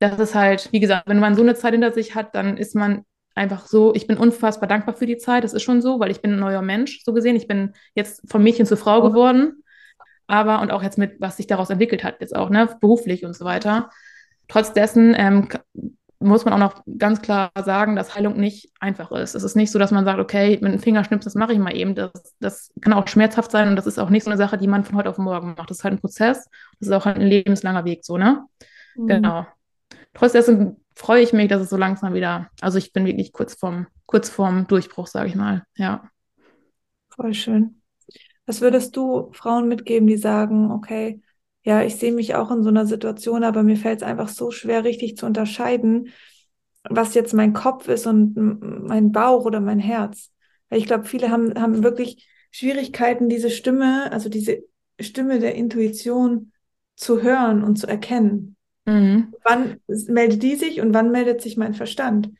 das ist halt, wie gesagt, wenn man so eine Zeit hinter sich hat, dann ist man einfach so, ich bin unfassbar dankbar für die Zeit, das ist schon so, weil ich bin ein neuer Mensch, so gesehen. Ich bin jetzt vom Mädchen zur Frau geworden, aber und auch jetzt mit, was sich daraus entwickelt hat, jetzt auch, ne, beruflich und so weiter. Trotz dessen ähm, muss man auch noch ganz klar sagen, dass Heilung nicht einfach ist. Es ist nicht so, dass man sagt, okay, mit dem Fingerschnips, das mache ich mal eben. Das, das kann auch schmerzhaft sein und das ist auch nicht so eine Sache, die man von heute auf morgen macht. Das ist halt ein Prozess. Das ist auch halt ein lebenslanger Weg, so, ne? Mhm. Genau. Trotzdem freue ich mich, dass es so langsam wieder, also ich bin wirklich kurz vorm, kurz vorm Durchbruch, sage ich mal, ja.
Voll schön. Was würdest du Frauen mitgeben, die sagen, okay, ja, ich sehe mich auch in so einer Situation, aber mir fällt es einfach so schwer, richtig zu unterscheiden, was jetzt mein Kopf ist und mein Bauch oder mein Herz. Weil ich glaube, viele haben, haben wirklich Schwierigkeiten, diese Stimme, also diese Stimme der Intuition zu hören und zu erkennen. Mhm. Wann meldet die sich und wann meldet sich mein Verstand?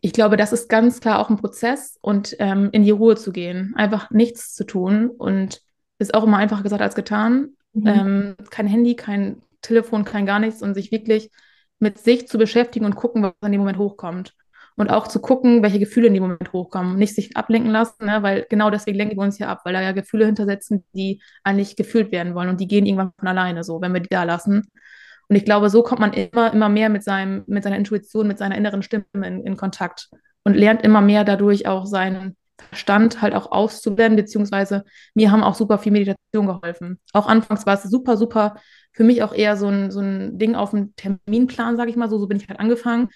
Ich glaube, das ist ganz klar auch ein Prozess und ähm, in die Ruhe zu gehen, einfach nichts zu tun und ist auch immer einfacher gesagt als getan. Mhm. Ähm, kein Handy, kein Telefon, kein gar nichts und sich wirklich mit sich zu beschäftigen und gucken, was in dem Moment hochkommt. Und auch zu gucken, welche Gefühle in dem Moment hochkommen. Nicht sich ablenken lassen, ne? weil genau deswegen lenken wir uns hier ab, weil da ja Gefühle hintersetzen, die eigentlich gefühlt werden wollen und die gehen irgendwann von alleine so, wenn wir die da lassen. Und ich glaube, so kommt man immer, immer mehr mit, seinem, mit seiner Intuition, mit seiner inneren Stimme in, in Kontakt und lernt immer mehr dadurch auch seinen Verstand halt auch auszublenden, beziehungsweise mir haben auch super viel Meditation geholfen. Auch anfangs war es super, super für mich auch eher so ein, so ein Ding auf dem Terminplan, sage ich mal so, so bin ich halt angefangen,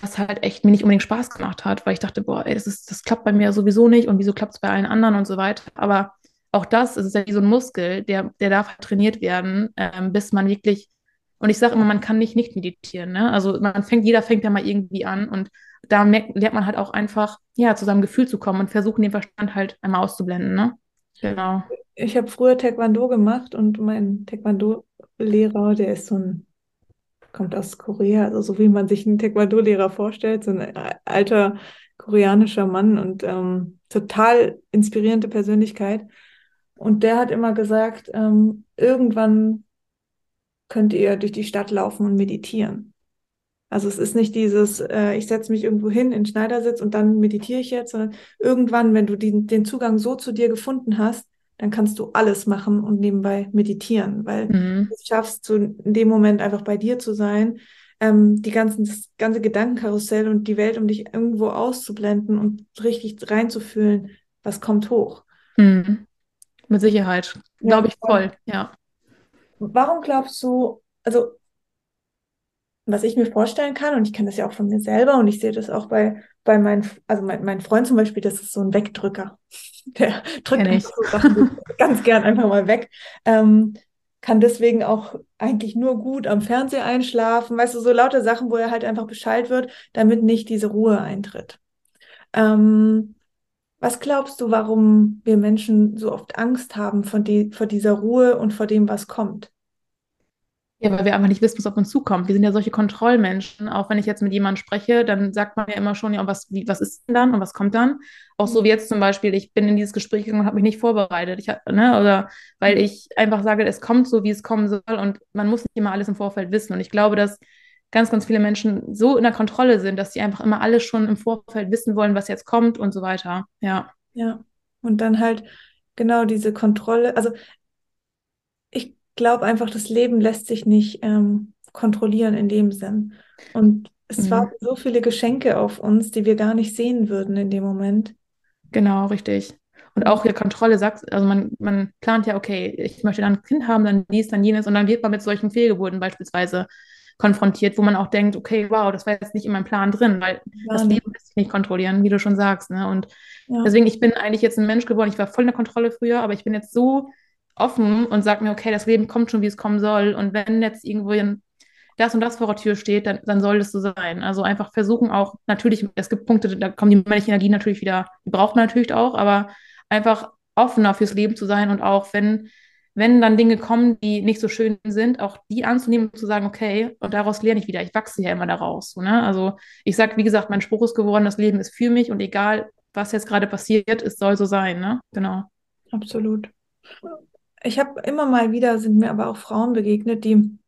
was halt echt mir nicht unbedingt Spaß gemacht hat, weil ich dachte, boah, ey, das, ist, das klappt bei mir sowieso nicht und wieso klappt es bei allen anderen und so weiter. Aber auch das ist ja wie so ein Muskel, der, der darf halt trainiert werden, ähm, bis man wirklich, und ich sage immer, man kann nicht nicht meditieren, ne? Also man fängt, jeder fängt ja mal irgendwie an und da lernt man halt auch einfach, ja, zu seinem Gefühl zu kommen und versuchen, den Verstand halt einmal auszublenden, ne?
Genau. Ich habe früher Taekwondo gemacht und mein Taekwondo-Lehrer, der ist so ein, kommt aus Korea, also so wie man sich einen Taekwondo-Lehrer vorstellt, so ein alter koreanischer Mann und ähm, total inspirierende Persönlichkeit. Und der hat immer gesagt, ähm, irgendwann könnt ihr durch die Stadt laufen und meditieren. Also es ist nicht dieses, äh, ich setze mich irgendwo hin in Schneidersitz und dann meditiere ich jetzt, sondern irgendwann, wenn du die, den Zugang so zu dir gefunden hast, dann kannst du alles machen und nebenbei meditieren, weil mhm. du es schaffst, so in dem Moment einfach bei dir zu sein, ähm, die ganzen, das ganze Gedankenkarussell und die Welt um dich irgendwo auszublenden und richtig reinzufühlen, was kommt hoch.
Mhm. Mit Sicherheit, glaube ja, ich voll, ja.
Warum glaubst du, also was ich mir vorstellen kann, und ich kenne das ja auch von mir selber und ich sehe das auch bei, bei meinen, also mein, mein Freund zum Beispiel, das ist so ein Wegdrücker. Der drückt so Sachen ganz gern einfach mal weg. Ähm, kann deswegen auch eigentlich nur gut am Fernseher einschlafen, weißt du, so lauter Sachen, wo er halt einfach Bescheid wird, damit nicht diese Ruhe eintritt. Ähm, was glaubst du, warum wir Menschen so oft Angst haben von die, vor dieser Ruhe und vor dem, was kommt?
Ja, weil wir einfach nicht wissen, was auf uns zukommt. Wir sind ja solche Kontrollmenschen. Auch wenn ich jetzt mit jemandem spreche, dann sagt man ja immer schon, ja, was, wie, was ist denn dann und was kommt dann? Auch so wie jetzt zum Beispiel, ich bin in dieses Gespräch gegangen und habe mich nicht vorbereitet. Ich ne, oder weil ich einfach sage, es kommt so, wie es kommen soll und man muss nicht immer alles im Vorfeld wissen. Und ich glaube, dass ganz, ganz viele Menschen so in der Kontrolle sind, dass sie einfach immer alles schon im Vorfeld wissen wollen, was jetzt kommt und so weiter. Ja.
Ja. Und dann halt genau diese Kontrolle. Also glaube einfach, das Leben lässt sich nicht ähm, kontrollieren in dem Sinn. Und es mhm. warten so viele Geschenke auf uns, die wir gar nicht sehen würden in dem Moment.
Genau, richtig. Und auch hier Kontrolle sagt, also man, man plant ja, okay, ich möchte dann ein Kind haben, dann dies, dann jenes, und dann wird man mit solchen Fehlgeburten beispielsweise konfrontiert, wo man auch denkt, okay, wow, das war jetzt nicht in meinem Plan drin, weil ja, das Leben lässt sich nicht kontrollieren, wie du schon sagst. Ne? Und ja. deswegen, ich bin eigentlich jetzt ein Mensch geworden, ich war voll in der Kontrolle früher, aber ich bin jetzt so offen und sage mir, okay, das Leben kommt schon, wie es kommen soll. Und wenn jetzt irgendwo das und das vor der Tür steht, dann, dann soll es so sein. Also einfach versuchen auch, natürlich, es gibt Punkte, da kommen die männliche Energie natürlich wieder, die braucht man natürlich auch, aber einfach offener fürs Leben zu sein und auch wenn, wenn dann Dinge kommen, die nicht so schön sind, auch die anzunehmen und zu sagen, okay, und daraus lerne ich wieder, ich wachse ja immer daraus. So, ne? Also ich sage, wie gesagt, mein Spruch ist geworden, das Leben ist für mich und egal, was jetzt gerade passiert, es soll so sein, ne? Genau.
Absolut ich habe immer mal wieder, sind mir aber auch Frauen begegnet, die,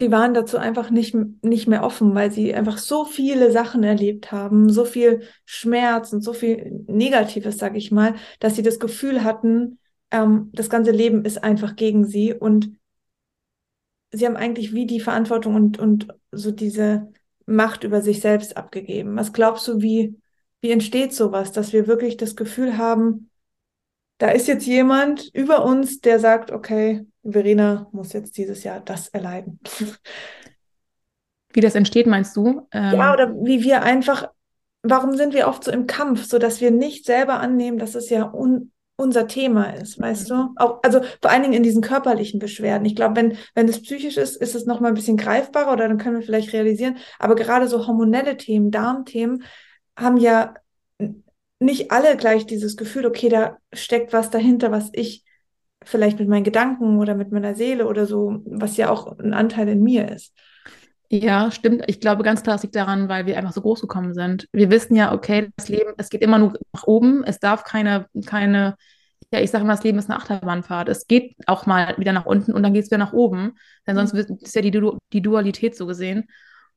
die waren dazu einfach nicht, nicht mehr offen, weil sie einfach so viele Sachen erlebt haben, so viel Schmerz und so viel Negatives, sag ich mal, dass sie das Gefühl hatten, ähm, das ganze Leben ist einfach gegen sie und sie haben eigentlich wie die Verantwortung und, und so diese Macht über sich selbst abgegeben. Was glaubst du, wie, wie entsteht sowas, dass wir wirklich das Gefühl haben, da ist jetzt jemand über uns, der sagt, okay, Verena muss jetzt dieses Jahr das erleiden.
Wie das entsteht, meinst du?
Ähm, ja, oder wie wir einfach, warum sind wir oft so im Kampf, so dass wir nicht selber annehmen, dass es ja un, unser Thema ist, weißt du? Auch, also vor allen Dingen in diesen körperlichen Beschwerden. Ich glaube, wenn, wenn es psychisch ist, ist es nochmal ein bisschen greifbarer oder dann können wir vielleicht realisieren. Aber gerade so hormonelle Themen, Darmthemen haben ja nicht alle gleich dieses Gefühl, okay, da steckt was dahinter, was ich vielleicht mit meinen Gedanken oder mit meiner Seele oder so, was ja auch ein Anteil in mir ist.
Ja, stimmt. Ich glaube ganz klar, es liegt daran, weil wir einfach so groß gekommen sind. Wir wissen ja, okay, das Leben, es geht immer nur nach oben. Es darf keine, keine, ja, ich sage immer, das Leben ist eine Achterbahnfahrt. Es geht auch mal wieder nach unten und dann geht es wieder nach oben. Denn sonst ist ja die, du die Dualität so gesehen.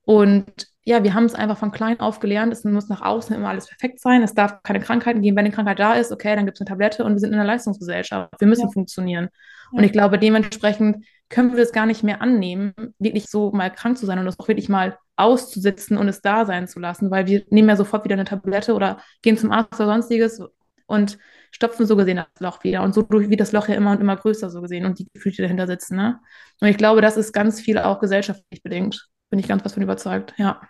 Und ja, wir haben es einfach von klein auf gelernt, es muss nach außen immer alles perfekt sein, es darf keine Krankheiten geben. Wenn eine Krankheit da ist, okay, dann gibt es eine Tablette und wir sind in einer Leistungsgesellschaft. Wir müssen ja. funktionieren. Ja. Und ich glaube, dementsprechend können wir es gar nicht mehr annehmen, wirklich so mal krank zu sein und das auch wirklich mal auszusitzen und es da sein zu lassen, weil wir nehmen ja sofort wieder eine Tablette oder gehen zum Arzt oder sonstiges und stopfen so gesehen das Loch wieder. Und so wird das Loch ja immer und immer größer so gesehen und die Gefühle, die dahinter sitzen. Ne? Und ich glaube, das ist ganz viel auch gesellschaftlich bedingt. Bin ich ganz was von überzeugt, ja.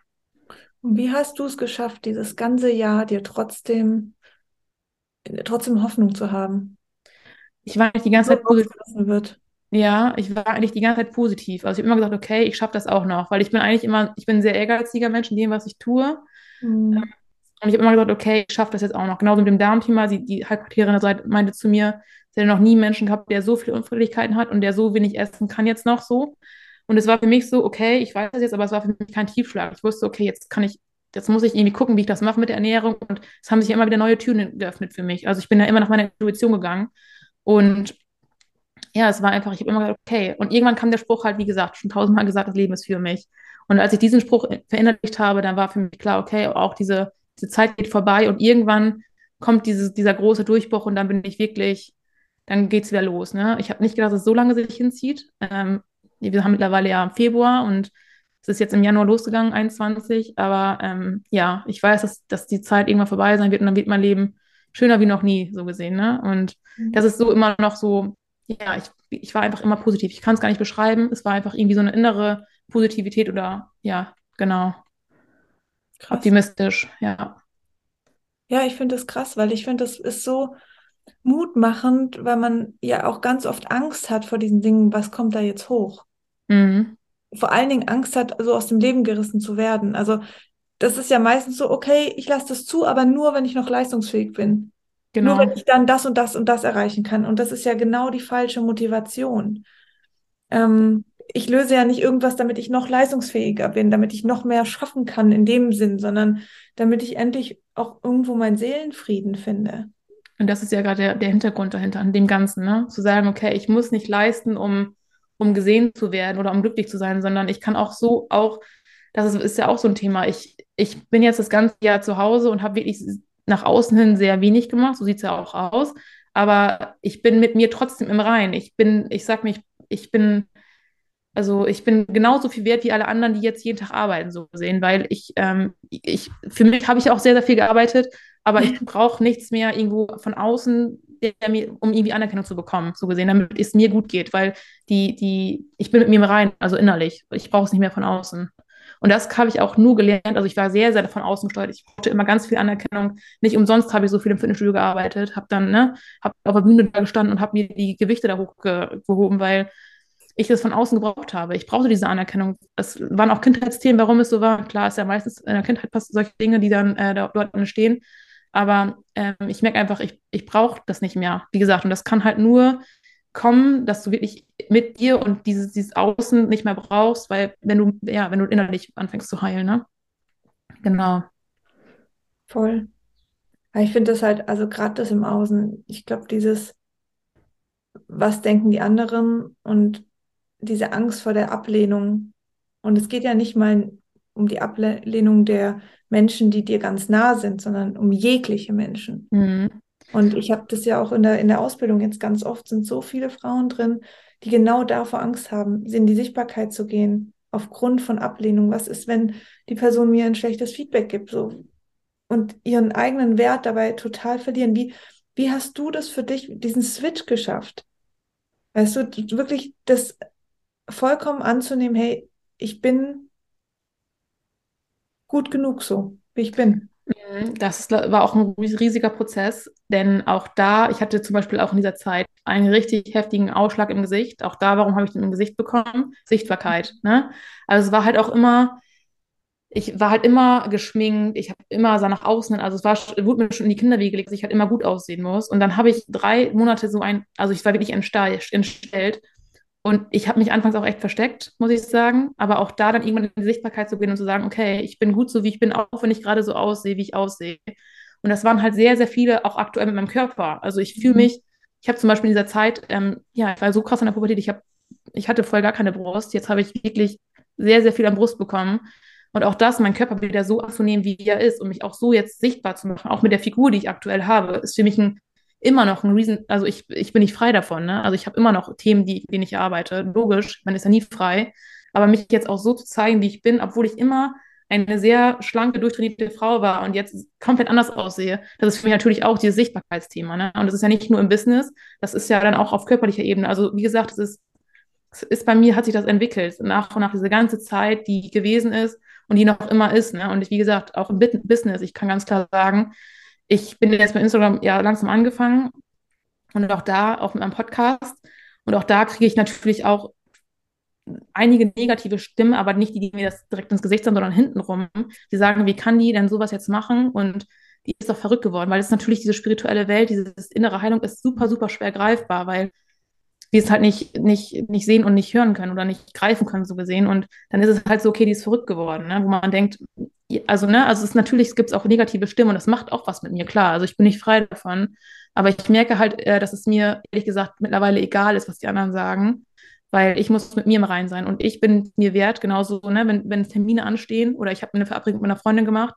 Und wie hast du es geschafft, dieses ganze Jahr dir trotzdem, trotzdem Hoffnung zu haben?
Ich war eigentlich die ganze Zeit positiv. Wird. Ja, ich war eigentlich die ganze Zeit positiv. Also ich habe immer gesagt, okay, ich schaffe das auch noch, weil ich bin eigentlich immer, ich bin ein sehr ehrgeiziger Mensch in dem, was ich tue. Mhm. Und ich habe immer gesagt, okay, ich schaffe das jetzt auch noch. Genauso mit dem Darmthema, die, die Heilpraktikerin meinte zu mir, sie hat noch nie einen Menschen gehabt, der so viele Unfreundlichkeiten hat und der so wenig essen kann jetzt noch so. Und es war für mich so, okay, ich weiß das jetzt, aber es war für mich kein Tiefschlag. Ich wusste, okay, jetzt kann ich, jetzt muss ich irgendwie gucken, wie ich das mache mit der Ernährung. Und es haben sich immer wieder neue Türen geöffnet für mich. Also ich bin da immer nach meiner Intuition gegangen. Und ja, es war einfach, ich habe immer gesagt, okay. Und irgendwann kam der Spruch halt, wie gesagt, schon tausendmal gesagt, das Leben ist für mich. Und als ich diesen Spruch verinnerlicht habe, dann war für mich klar, okay, auch diese, diese Zeit geht vorbei und irgendwann kommt dieses, dieser große Durchbruch und dann bin ich wirklich, dann geht es wieder los. Ne? Ich habe nicht gedacht, dass es so lange sich hinzieht. Ähm, wir haben mittlerweile ja Februar und es ist jetzt im Januar losgegangen, 21. Aber ähm, ja, ich weiß, dass, dass die Zeit irgendwann vorbei sein wird und dann wird mein Leben schöner wie noch nie, so gesehen. Ne? Und mhm. das ist so immer noch so, ja, ich, ich war einfach immer positiv. Ich kann es gar nicht beschreiben. Es war einfach irgendwie so eine innere Positivität oder ja, genau. Krass. Optimistisch, ja.
Ja, ich finde das krass, weil ich finde, das ist so, mutmachend, weil man ja auch ganz oft Angst hat vor diesen Dingen, was kommt da jetzt hoch? Mhm. Vor allen Dingen Angst hat, so aus dem Leben gerissen zu werden. Also das ist ja meistens so, okay, ich lasse das zu, aber nur, wenn ich noch leistungsfähig bin. Genau. Nur wenn ich dann das und das und das erreichen kann. Und das ist ja genau die falsche Motivation. Ähm, ich löse ja nicht irgendwas, damit ich noch leistungsfähiger bin, damit ich noch mehr schaffen kann in dem Sinn, sondern damit ich endlich auch irgendwo meinen Seelenfrieden finde.
Und das ist ja gerade der, der Hintergrund dahinter, an dem Ganzen, ne? Zu sagen, okay, ich muss nicht leisten, um, um gesehen zu werden oder um glücklich zu sein, sondern ich kann auch so auch, das ist, ist ja auch so ein Thema. Ich, ich bin jetzt das ganze Jahr zu Hause und habe wirklich nach außen hin sehr wenig gemacht, so sieht es ja auch aus. Aber ich bin mit mir trotzdem im Rein. Ich bin, ich sag mir, ich, ich bin also ich bin genauso viel wert wie alle anderen, die jetzt jeden Tag arbeiten, so gesehen, weil ich, ähm, ich für mich habe ich auch sehr, sehr viel gearbeitet, aber ich brauche nichts mehr irgendwo von außen, mir, um irgendwie Anerkennung zu bekommen, so gesehen, damit es mir gut geht, weil die, die, ich bin mit mir rein, also innerlich. Ich brauche es nicht mehr von außen. Und das habe ich auch nur gelernt. Also ich war sehr, sehr von außen gesteuert. Ich brauchte immer ganz viel Anerkennung. Nicht umsonst habe ich so viel im Fitnessstudio gearbeitet, habe dann, ne, habe auf der Bühne da gestanden und habe mir die Gewichte da hochgehoben, weil ich das von außen gebraucht habe. Ich brauchte diese Anerkennung. Es waren auch Kindheitsthemen, warum es so war. Klar ist ja meistens in der Kindheit passiert solche Dinge, die dann äh, dort entstehen. Aber ähm, ich merke einfach, ich, ich brauche das nicht mehr. Wie gesagt, und das kann halt nur kommen, dass du wirklich mit dir und dieses, dieses Außen nicht mehr brauchst, weil wenn du, ja, wenn du innerlich anfängst zu heilen, ne? Genau.
Voll. Ich finde das halt, also gerade das im Außen, ich glaube, dieses, was denken die anderen und diese Angst vor der Ablehnung. Und es geht ja nicht mal um die Ablehnung der Menschen, die dir ganz nah sind, sondern um jegliche Menschen.
Mhm.
Und ich habe das ja auch in der, in der Ausbildung jetzt ganz oft, sind so viele Frauen drin, die genau davor Angst haben, in die Sichtbarkeit zu gehen, aufgrund von Ablehnung. Was ist, wenn die Person mir ein schlechtes Feedback gibt so, und ihren eigenen Wert dabei total verlieren? Wie, wie hast du das für dich, diesen Switch geschafft? Weißt du, wirklich das vollkommen anzunehmen, hey, ich bin gut genug so, wie ich bin.
Das war auch ein riesiger Prozess, denn auch da, ich hatte zum Beispiel auch in dieser Zeit einen richtig heftigen Ausschlag im Gesicht. Auch da, warum habe ich den im Gesicht bekommen? Sichtbarkeit. Ne? Also es war halt auch immer, ich war halt immer geschminkt, ich habe immer sah nach außen, also es war, wurde mir schon in die Kinderwege gelegt, dass ich halt immer gut aussehen muss. Und dann habe ich drei Monate so ein, also ich war wirklich entstellt und ich habe mich anfangs auch echt versteckt, muss ich sagen. Aber auch da dann irgendwann in die Sichtbarkeit zu gehen und zu sagen, okay, ich bin gut so, wie ich bin, auch wenn ich gerade so aussehe, wie ich aussehe. Und das waren halt sehr, sehr viele, auch aktuell mit meinem Körper. Also ich fühle mhm. mich, ich habe zum Beispiel in dieser Zeit, ähm, ja, ich war so krass in der Pubertät, ich, hab, ich hatte vorher gar keine Brust. Jetzt habe ich wirklich sehr, sehr viel an Brust bekommen. Und auch das, meinen Körper wieder so anzunehmen, wie er ist und mich auch so jetzt sichtbar zu machen, auch mit der Figur, die ich aktuell habe, ist für mich ein immer noch ein Reason, also ich, ich bin nicht frei davon, ne? Also ich habe immer noch Themen, die, denen ich arbeite. Logisch, man ist ja nie frei. Aber mich jetzt auch so zu zeigen, wie ich bin, obwohl ich immer eine sehr schlanke, durchtrainierte Frau war und jetzt komplett anders aussehe, das ist für mich natürlich auch dieses Sichtbarkeitsthema. Ne? Und das ist ja nicht nur im Business, das ist ja dann auch auf körperlicher Ebene. Also wie gesagt, es ist, ist bei mir, hat sich das entwickelt, nach und nach diese ganze Zeit, die gewesen ist und die noch immer ist. Ne? Und ich, wie gesagt, auch im Business, ich kann ganz klar sagen, ich bin jetzt mit Instagram ja langsam angefangen und auch da, auch mit meinem Podcast. Und auch da kriege ich natürlich auch einige negative Stimmen, aber nicht die, die mir das direkt ins Gesicht sagen, sondern hintenrum. Die sagen, wie kann die denn sowas jetzt machen? Und die ist doch verrückt geworden, weil es natürlich diese spirituelle Welt, diese innere Heilung ist super, super schwer greifbar, weil wir es halt nicht, nicht, nicht sehen und nicht hören können oder nicht greifen können, so gesehen. Und dann ist es halt so, okay, die ist verrückt geworden, ne? wo man denkt, also, ne, also es ist natürlich, es gibt auch negative Stimmen und das macht auch was mit mir, klar. Also ich bin nicht frei davon. Aber ich merke halt, äh, dass es mir, ehrlich gesagt, mittlerweile egal ist, was die anderen sagen, weil ich muss mit mir im Rein sein. Und ich bin mir wert, genauso, ne, wenn, wenn Termine anstehen oder ich habe eine Verabredung mit meiner Freundin gemacht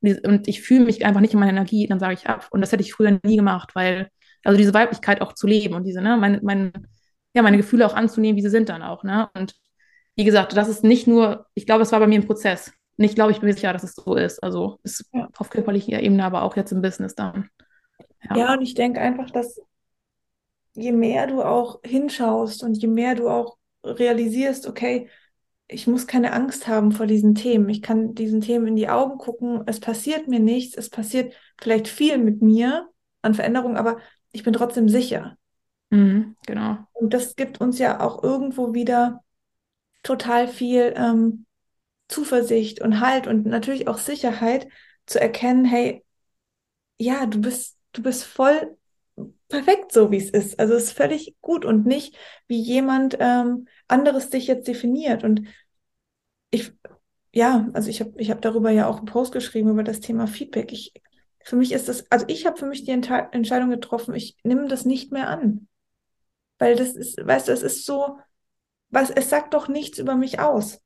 und ich fühle mich einfach nicht in meiner Energie, dann sage ich ab. Und das hätte ich früher nie gemacht, weil, also diese Weiblichkeit auch zu leben und diese, ne, meine, meine, ja, meine Gefühle auch anzunehmen, wie sie sind dann auch, ne? Und wie gesagt, das ist nicht nur, ich glaube, es war bei mir ein Prozess. Und ich glaube, ich bin mir sicher, dass es so ist. Also ist ja. auf körperlicher Ebene, aber auch jetzt im Business dann.
Ja, ja und ich denke einfach, dass je mehr du auch hinschaust und je mehr du auch realisierst, okay, ich muss keine Angst haben vor diesen Themen. Ich kann diesen Themen in die Augen gucken. Es passiert mir nichts. Es passiert vielleicht viel mit mir an Veränderungen, aber ich bin trotzdem sicher.
Mhm, genau.
Und das gibt uns ja auch irgendwo wieder total viel ähm, Zuversicht und Halt und natürlich auch Sicherheit zu erkennen, hey, ja, du bist, du bist voll perfekt so, wie es ist. Also es ist völlig gut und nicht, wie jemand ähm, anderes dich jetzt definiert. Und ich, ja, also ich habe ich hab darüber ja auch einen Post geschrieben über das Thema Feedback. Ich, für mich ist das, also ich habe für mich die Ente Entscheidung getroffen, ich nehme das nicht mehr an. Weil das ist, weißt du, es ist so, was, es sagt doch nichts über mich aus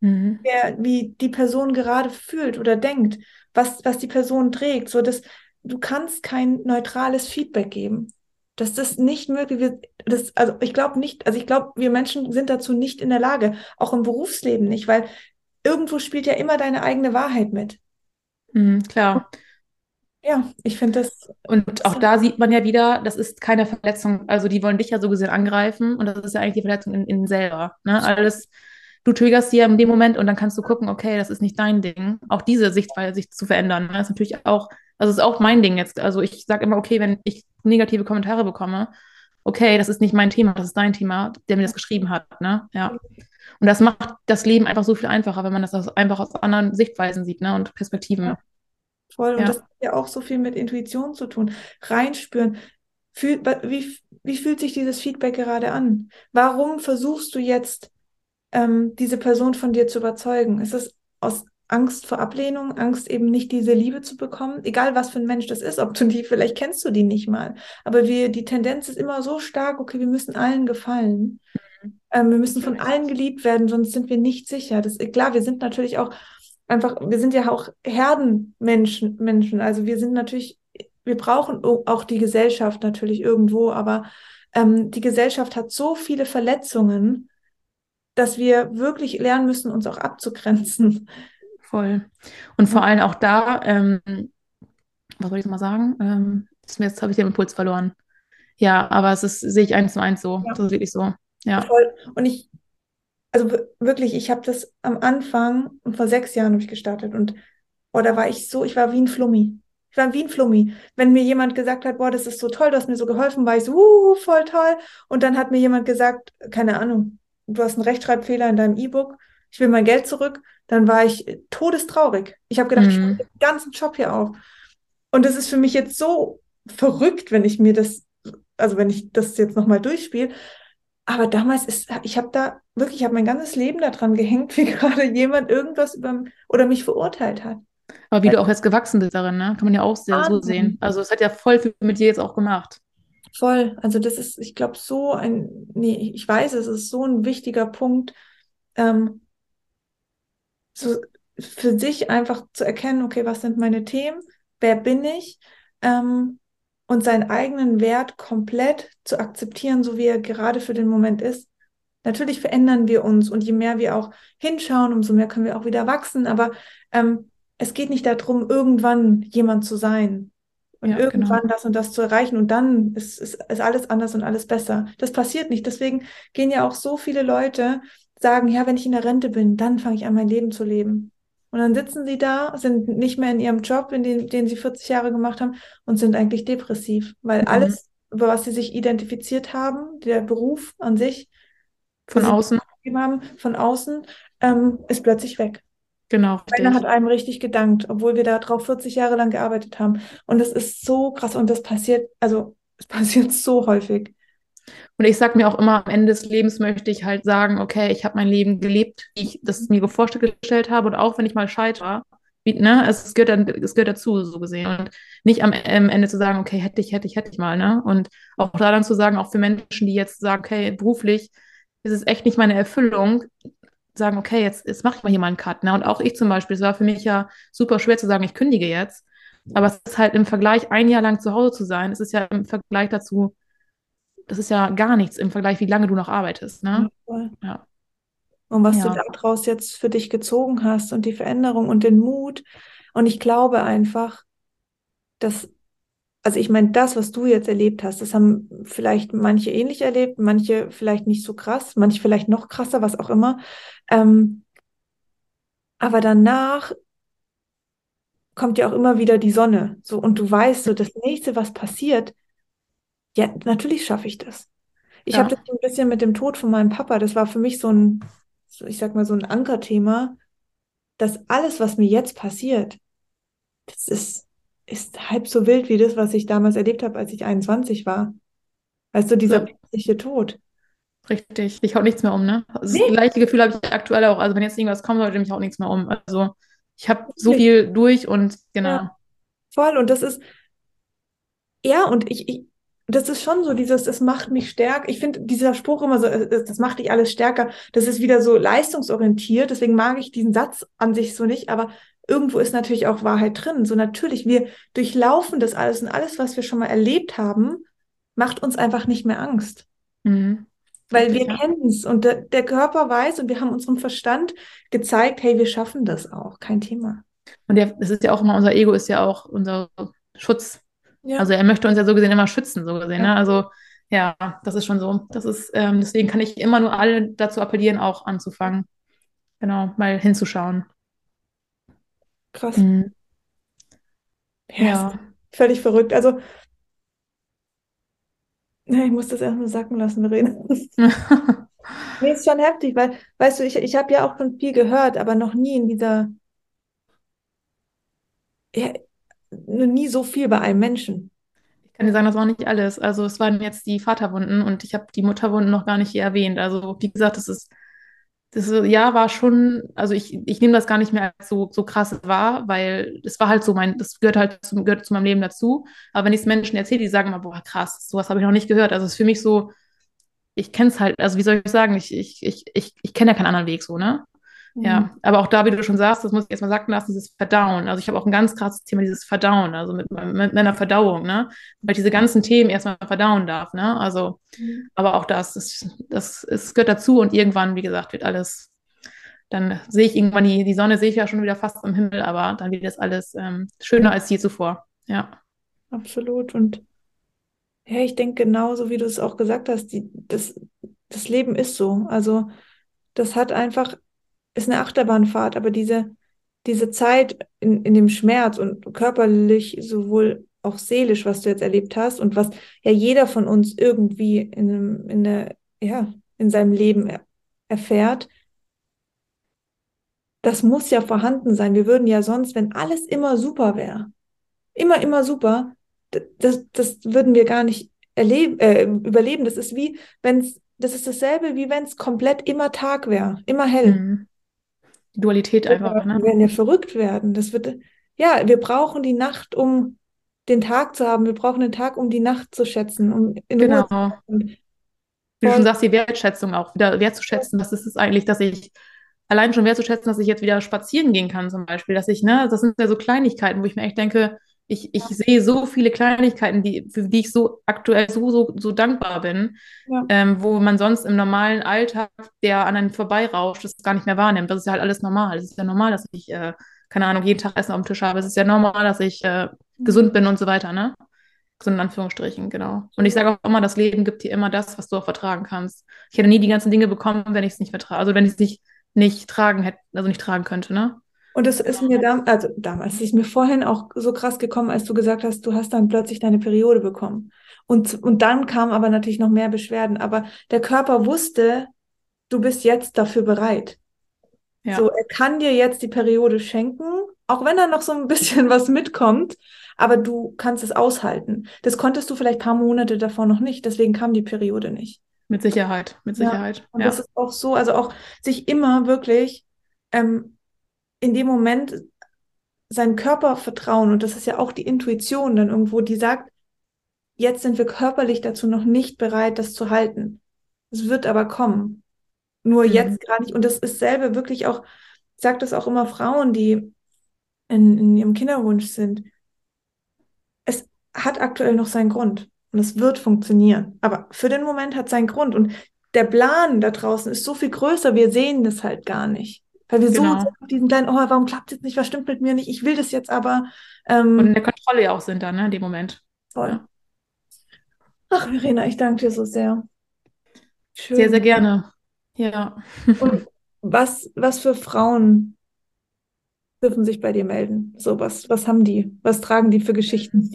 mhm. der, wie die Person gerade fühlt oder denkt, was, was die Person trägt. So dass du kannst kein neutrales Feedback geben. Dass das nicht möglich ist. Das, also ich glaube nicht, also ich glaube, wir Menschen sind dazu nicht in der Lage, auch im Berufsleben nicht, weil irgendwo spielt ja immer deine eigene Wahrheit mit.
Mhm, klar.
Ja, ich finde das.
Und auch da sieht man ja wieder, das ist keine Verletzung. Also die wollen dich ja so gesehen angreifen und das ist ja eigentlich die Verletzung in, in selber. Ne? Alles du triggerst sie ja in dem Moment und dann kannst du gucken, okay, das ist nicht dein Ding. Auch diese Sichtweise sich zu verändern, ne, ist natürlich auch, also ist auch mein Ding jetzt. Also ich sage immer, okay, wenn ich negative Kommentare bekomme, okay, das ist nicht mein Thema, das ist dein Thema, der mir das geschrieben hat, ne, ja. Und das macht das Leben einfach so viel einfacher, wenn man das einfach aus anderen Sichtweisen sieht, ne, und Perspektiven. Ja.
Und ja. das hat ja auch so viel mit Intuition zu tun. Reinspüren. Fühl, wie, wie fühlt sich dieses Feedback gerade an? Warum versuchst du jetzt ähm, diese Person von dir zu überzeugen? Ist es aus Angst vor Ablehnung, Angst eben nicht diese Liebe zu bekommen, egal was für ein Mensch das ist, ob du die, vielleicht kennst du die nicht mal, aber wir, die Tendenz ist immer so stark, okay, wir müssen allen gefallen, mhm. ähm, wir müssen von allen geliebt werden, sonst sind wir nicht sicher. Das, klar, wir sind natürlich auch einfach, wir sind ja auch Herdenmenschen, Menschen, also wir sind natürlich wir brauchen auch die Gesellschaft natürlich irgendwo, aber ähm, die Gesellschaft hat so viele Verletzungen, dass wir wirklich lernen müssen, uns auch abzugrenzen.
Voll. Und vor allem auch da, ähm, was soll ich mal sagen? Ähm, jetzt habe ich den Impuls verloren. Ja, aber es ist, sehe ich eins zu eins so. Ja. Das ist wirklich so. Ja.
Voll. Und ich, also wirklich, ich habe das am Anfang, vor sechs Jahren habe ich gestartet und oh, da war ich so, ich war wie ein Flummi. Ich war wie ein Flummi. Wenn mir jemand gesagt hat, boah, das ist so toll, du hast mir so geholfen, war ich so, uh, voll toll. Und dann hat mir jemand gesagt, keine Ahnung, du hast einen Rechtschreibfehler in deinem E-Book, ich will mein Geld zurück, dann war ich todestraurig. Ich habe gedacht, mhm. ich den ganzen Job hier auf. Und das ist für mich jetzt so verrückt, wenn ich mir das, also wenn ich das jetzt nochmal durchspiele. Aber damals ist, ich habe da wirklich, ich habe mein ganzes Leben daran gehängt, wie gerade jemand irgendwas über oder mich verurteilt hat.
Aber wie du auch jetzt gewachsen bist darin, ne? kann man ja auch sehr so sehen. Also es hat ja voll viel mit dir jetzt auch gemacht.
Voll. Also das ist, ich glaube, so ein, nee, ich weiß, es ist so ein wichtiger Punkt, ähm, so für sich einfach zu erkennen, okay, was sind meine Themen, wer bin ich ähm, und seinen eigenen Wert komplett zu akzeptieren, so wie er gerade für den Moment ist. Natürlich verändern wir uns und je mehr wir auch hinschauen, umso mehr können wir auch wieder wachsen. Aber ähm, es geht nicht darum, irgendwann jemand zu sein und ja, irgendwann genau. das und das zu erreichen und dann ist, ist, ist alles anders und alles besser. Das passiert nicht. Deswegen gehen ja auch so viele Leute sagen, ja, wenn ich in der Rente bin, dann fange ich an, mein Leben zu leben. Und dann sitzen sie da, sind nicht mehr in ihrem Job, in den, den sie 40 Jahre gemacht haben und sind eigentlich depressiv, weil mhm. alles, über was sie sich identifiziert haben, der Beruf an sich,
von außen,
haben, von außen, ähm, ist plötzlich weg.
Genau.
Keiner hat einem richtig gedankt, obwohl wir da drauf 40 Jahre lang gearbeitet haben. Und das ist so krass und das passiert, also es passiert so häufig.
Und ich sage mir auch immer, am Ende des Lebens möchte ich halt sagen, okay, ich habe mein Leben gelebt, wie ich das mir vorgestellt habe. Und auch wenn ich mal scheitere, wie, ne, es, gehört dann, es gehört dazu, so gesehen. Und nicht am, Ende zu sagen, okay, hätte ich, hätte ich, hätte ich mal, ne? Und auch da dann zu sagen, auch für Menschen, die jetzt sagen, okay, beruflich ist es echt nicht meine Erfüllung, sagen, okay, jetzt, jetzt mache ich mal hier mal einen Cut. Ne? Und auch ich zum Beispiel, es war für mich ja super schwer zu sagen, ich kündige jetzt. Aber es ist halt im Vergleich, ein Jahr lang zu Hause zu sein, es ist ja im Vergleich dazu, das ist ja gar nichts im Vergleich, wie lange du noch arbeitest. Ne? Ja. ja.
Und was ja. du daraus jetzt für dich gezogen hast und die Veränderung und den Mut. Und ich glaube einfach, dass, also ich meine, das, was du jetzt erlebt hast, das haben vielleicht manche ähnlich erlebt, manche vielleicht nicht so krass, manche vielleicht noch krasser, was auch immer. Ähm, aber danach kommt ja auch immer wieder die Sonne. So, und du weißt so, das nächste, was passiert, ja, natürlich schaffe ich das. Ich ja. habe das ein bisschen mit dem Tod von meinem Papa, das war für mich so ein, ich sag mal, so ein Ankerthema, dass alles, was mir jetzt passiert, das ist, ist halb so wild wie das, was ich damals erlebt habe, als ich 21 war. Weißt du, dieser plötzliche Tod.
Richtig, ich hau nichts mehr um, ne? Also nee. Das gleiche Gefühl habe ich aktuell auch. Also wenn jetzt irgendwas kommen sollte, mich haut nichts mehr um. Also ich habe so viel durch und genau. Ja,
voll. Und das ist, ja, und ich, ich, das ist schon so dieses, das macht mich stärker. Ich finde dieser Spruch immer so, äh, das macht dich alles stärker. Das ist wieder so leistungsorientiert. Deswegen mag ich diesen Satz an sich so nicht. Aber irgendwo ist natürlich auch Wahrheit drin. So natürlich, wir durchlaufen das alles und alles, was wir schon mal erlebt haben, macht uns einfach nicht mehr Angst. Mhm. Weil wir ja. kennen es und der, der, Körper weiß und wir haben unserem Verstand gezeigt, hey, wir schaffen das auch, kein Thema.
Und das ist ja auch immer, unser Ego ist ja auch unser Schutz. Ja. Also er möchte uns ja so gesehen immer schützen, so gesehen. Ja. Ne? Also ja, das ist schon so. Das ist, ähm, deswegen kann ich immer nur alle dazu appellieren, auch anzufangen. Genau, mal hinzuschauen.
Krass. Mhm. Ja, völlig verrückt. Also ich muss das erstmal sacken lassen, Verena. nee, ist schon heftig, weil, weißt du, ich, ich habe ja auch schon viel gehört, aber noch nie in dieser, ja, nie so viel bei einem Menschen.
Ich kann dir sagen, das war nicht alles. Also es waren jetzt die Vaterwunden und ich habe die Mutterwunden noch gar nicht hier erwähnt. Also wie gesagt, das ist das Jahr war schon, also ich, ich nehme das gar nicht mehr als so, so krass wahr, weil das war halt so mein, das gehört halt zu, gehört zu meinem Leben dazu. Aber wenn ich es Menschen erzähle, die sagen immer, boah, krass, sowas habe ich noch nicht gehört. Also es ist für mich so, ich kenne es halt, also wie soll ich sagen, ich, ich, ich, ich, ich kenne ja keinen anderen Weg so, ne? Ja,
Mhm.
aber auch da, wie du schon sagst, das muss ich erstmal sagen lassen, dieses Verdauen. Also ich habe auch ein ganz krasses Thema, dieses Verdauen, also mit, mit meiner Verdauung, ne? Weil ich diese ganzen Themen erstmal verdauen darf, ne? Also,
Mhm.
aber auch das, das, das, es gehört dazu und irgendwann, wie gesagt, wird alles, dann sehe ich irgendwann die, die Sonne sehe ich ja schon wieder fast am Himmel, aber dann wird das alles ähm, schöner als je zuvor. Ja,
Absolut. Und ja, ich denke genauso, wie du es auch gesagt hast, die, das, das Leben ist so. Also das hat einfach, ist eine Achterbahnfahrt, aber diese, diese Zeit in, in dem Schmerz und körperlich sowohl auch seelisch, was du jetzt erlebt hast und was ja jeder von uns irgendwie in, einem- in, der, ja, in seinem Leben er, erfährt, das muss ja vorhanden sein. Wir würden ja sonst, wenn alles immer super wäre, immer, immer super, das, das würden wir gar nicht erleben, äh, überleben. Das ist wie, wenn es, das ist dasselbe, wie wenn es komplett immer Tag wäre, immer hell.
mhm. Dualität einfach,
Wir
ne?
werden ja verrückt werden. Das wird, ja, wir brauchen die Nacht, um den Tag zu haben. Wir brauchen den Tag, um die Nacht zu schätzen, um in Ruhe zu
Genau. Wie du schon sagst, die Wertschätzung auch wieder wertzuschätzen, was ist es eigentlich, dass ich allein schon wertzuschätzen, dass ich jetzt wieder spazieren gehen kann, zum Beispiel, dass ich, ne, das sind ja so Kleinigkeiten, wo ich mir echt denke, ich, ich sehe so viele Kleinigkeiten, die, für die ich so aktuell so, so, so dankbar bin,
ja,
ähm, wo man sonst im normalen Alltag, der an einem vorbeirauscht, das gar nicht mehr wahrnimmt. Das ist ja halt alles normal. Es ist ja normal, dass ich, äh, keine Ahnung, jeden Tag Essen auf dem Tisch habe. Es ist ja normal, dass ich äh, gesund bin und so weiter, ne? Gesund in Anführungsstrichen, genau. Und ich sage auch immer, das Leben gibt dir immer das, was du auch vertragen kannst. Ich hätte nie die ganzen Dinge bekommen, wenn ich es nicht vertrage, also wenn ich es nicht, nicht tragen hätte, also nicht tragen könnte, ne?
Und das ist mir dam also damals, ist mir vorhin auch so krass gekommen, als du gesagt hast, du hast dann plötzlich deine Periode bekommen. Und, und dann kamen aber natürlich noch mehr Beschwerden. Aber der Körper wusste, du bist jetzt dafür bereit.
Ja,
So, er kann dir jetzt die Periode schenken, auch wenn da noch so ein bisschen was mitkommt, aber du kannst es aushalten. Das konntest du vielleicht ein paar Monate davor noch nicht, deswegen kam die Periode nicht.
mit Sicherheit, mit
Ja,
Sicherheit.
und
Ja,
das ist auch so, also auch sich immer wirklich ähm, in dem Moment seinem Körper vertrauen. Und das ist ja auch die Intuition dann irgendwo, die sagt, jetzt sind wir körperlich dazu noch nicht bereit, das zu halten. Es wird aber kommen. Nur
Mhm.
jetzt gerade nicht. Und das ist selber wirklich auch, ich sage das auch immer Frauen, die in, in ihrem Kinderwunsch sind. Es hat aktuell noch seinen Grund. Und es wird funktionieren. Aber für den Moment hat es seinen Grund. Und der Plan da draußen ist so viel größer, wir sehen es halt gar nicht. Weil wir so
genau.
sehr auf diesen kleinen, oh, warum klappt es jetzt nicht, was stimmt mit mir nicht, ich will das jetzt aber.
Und in
Ähm,
der Kontrolle ja auch sind dann, ne, in dem Moment.
toll.
Ja.
Ach, Verena, ich danke dir so sehr.
Sehr, sehr
Schön.
gerne. Ja.
Und was, was für Frauen dürfen sich bei dir melden? So, was, was haben die? Was tragen die für Geschichten?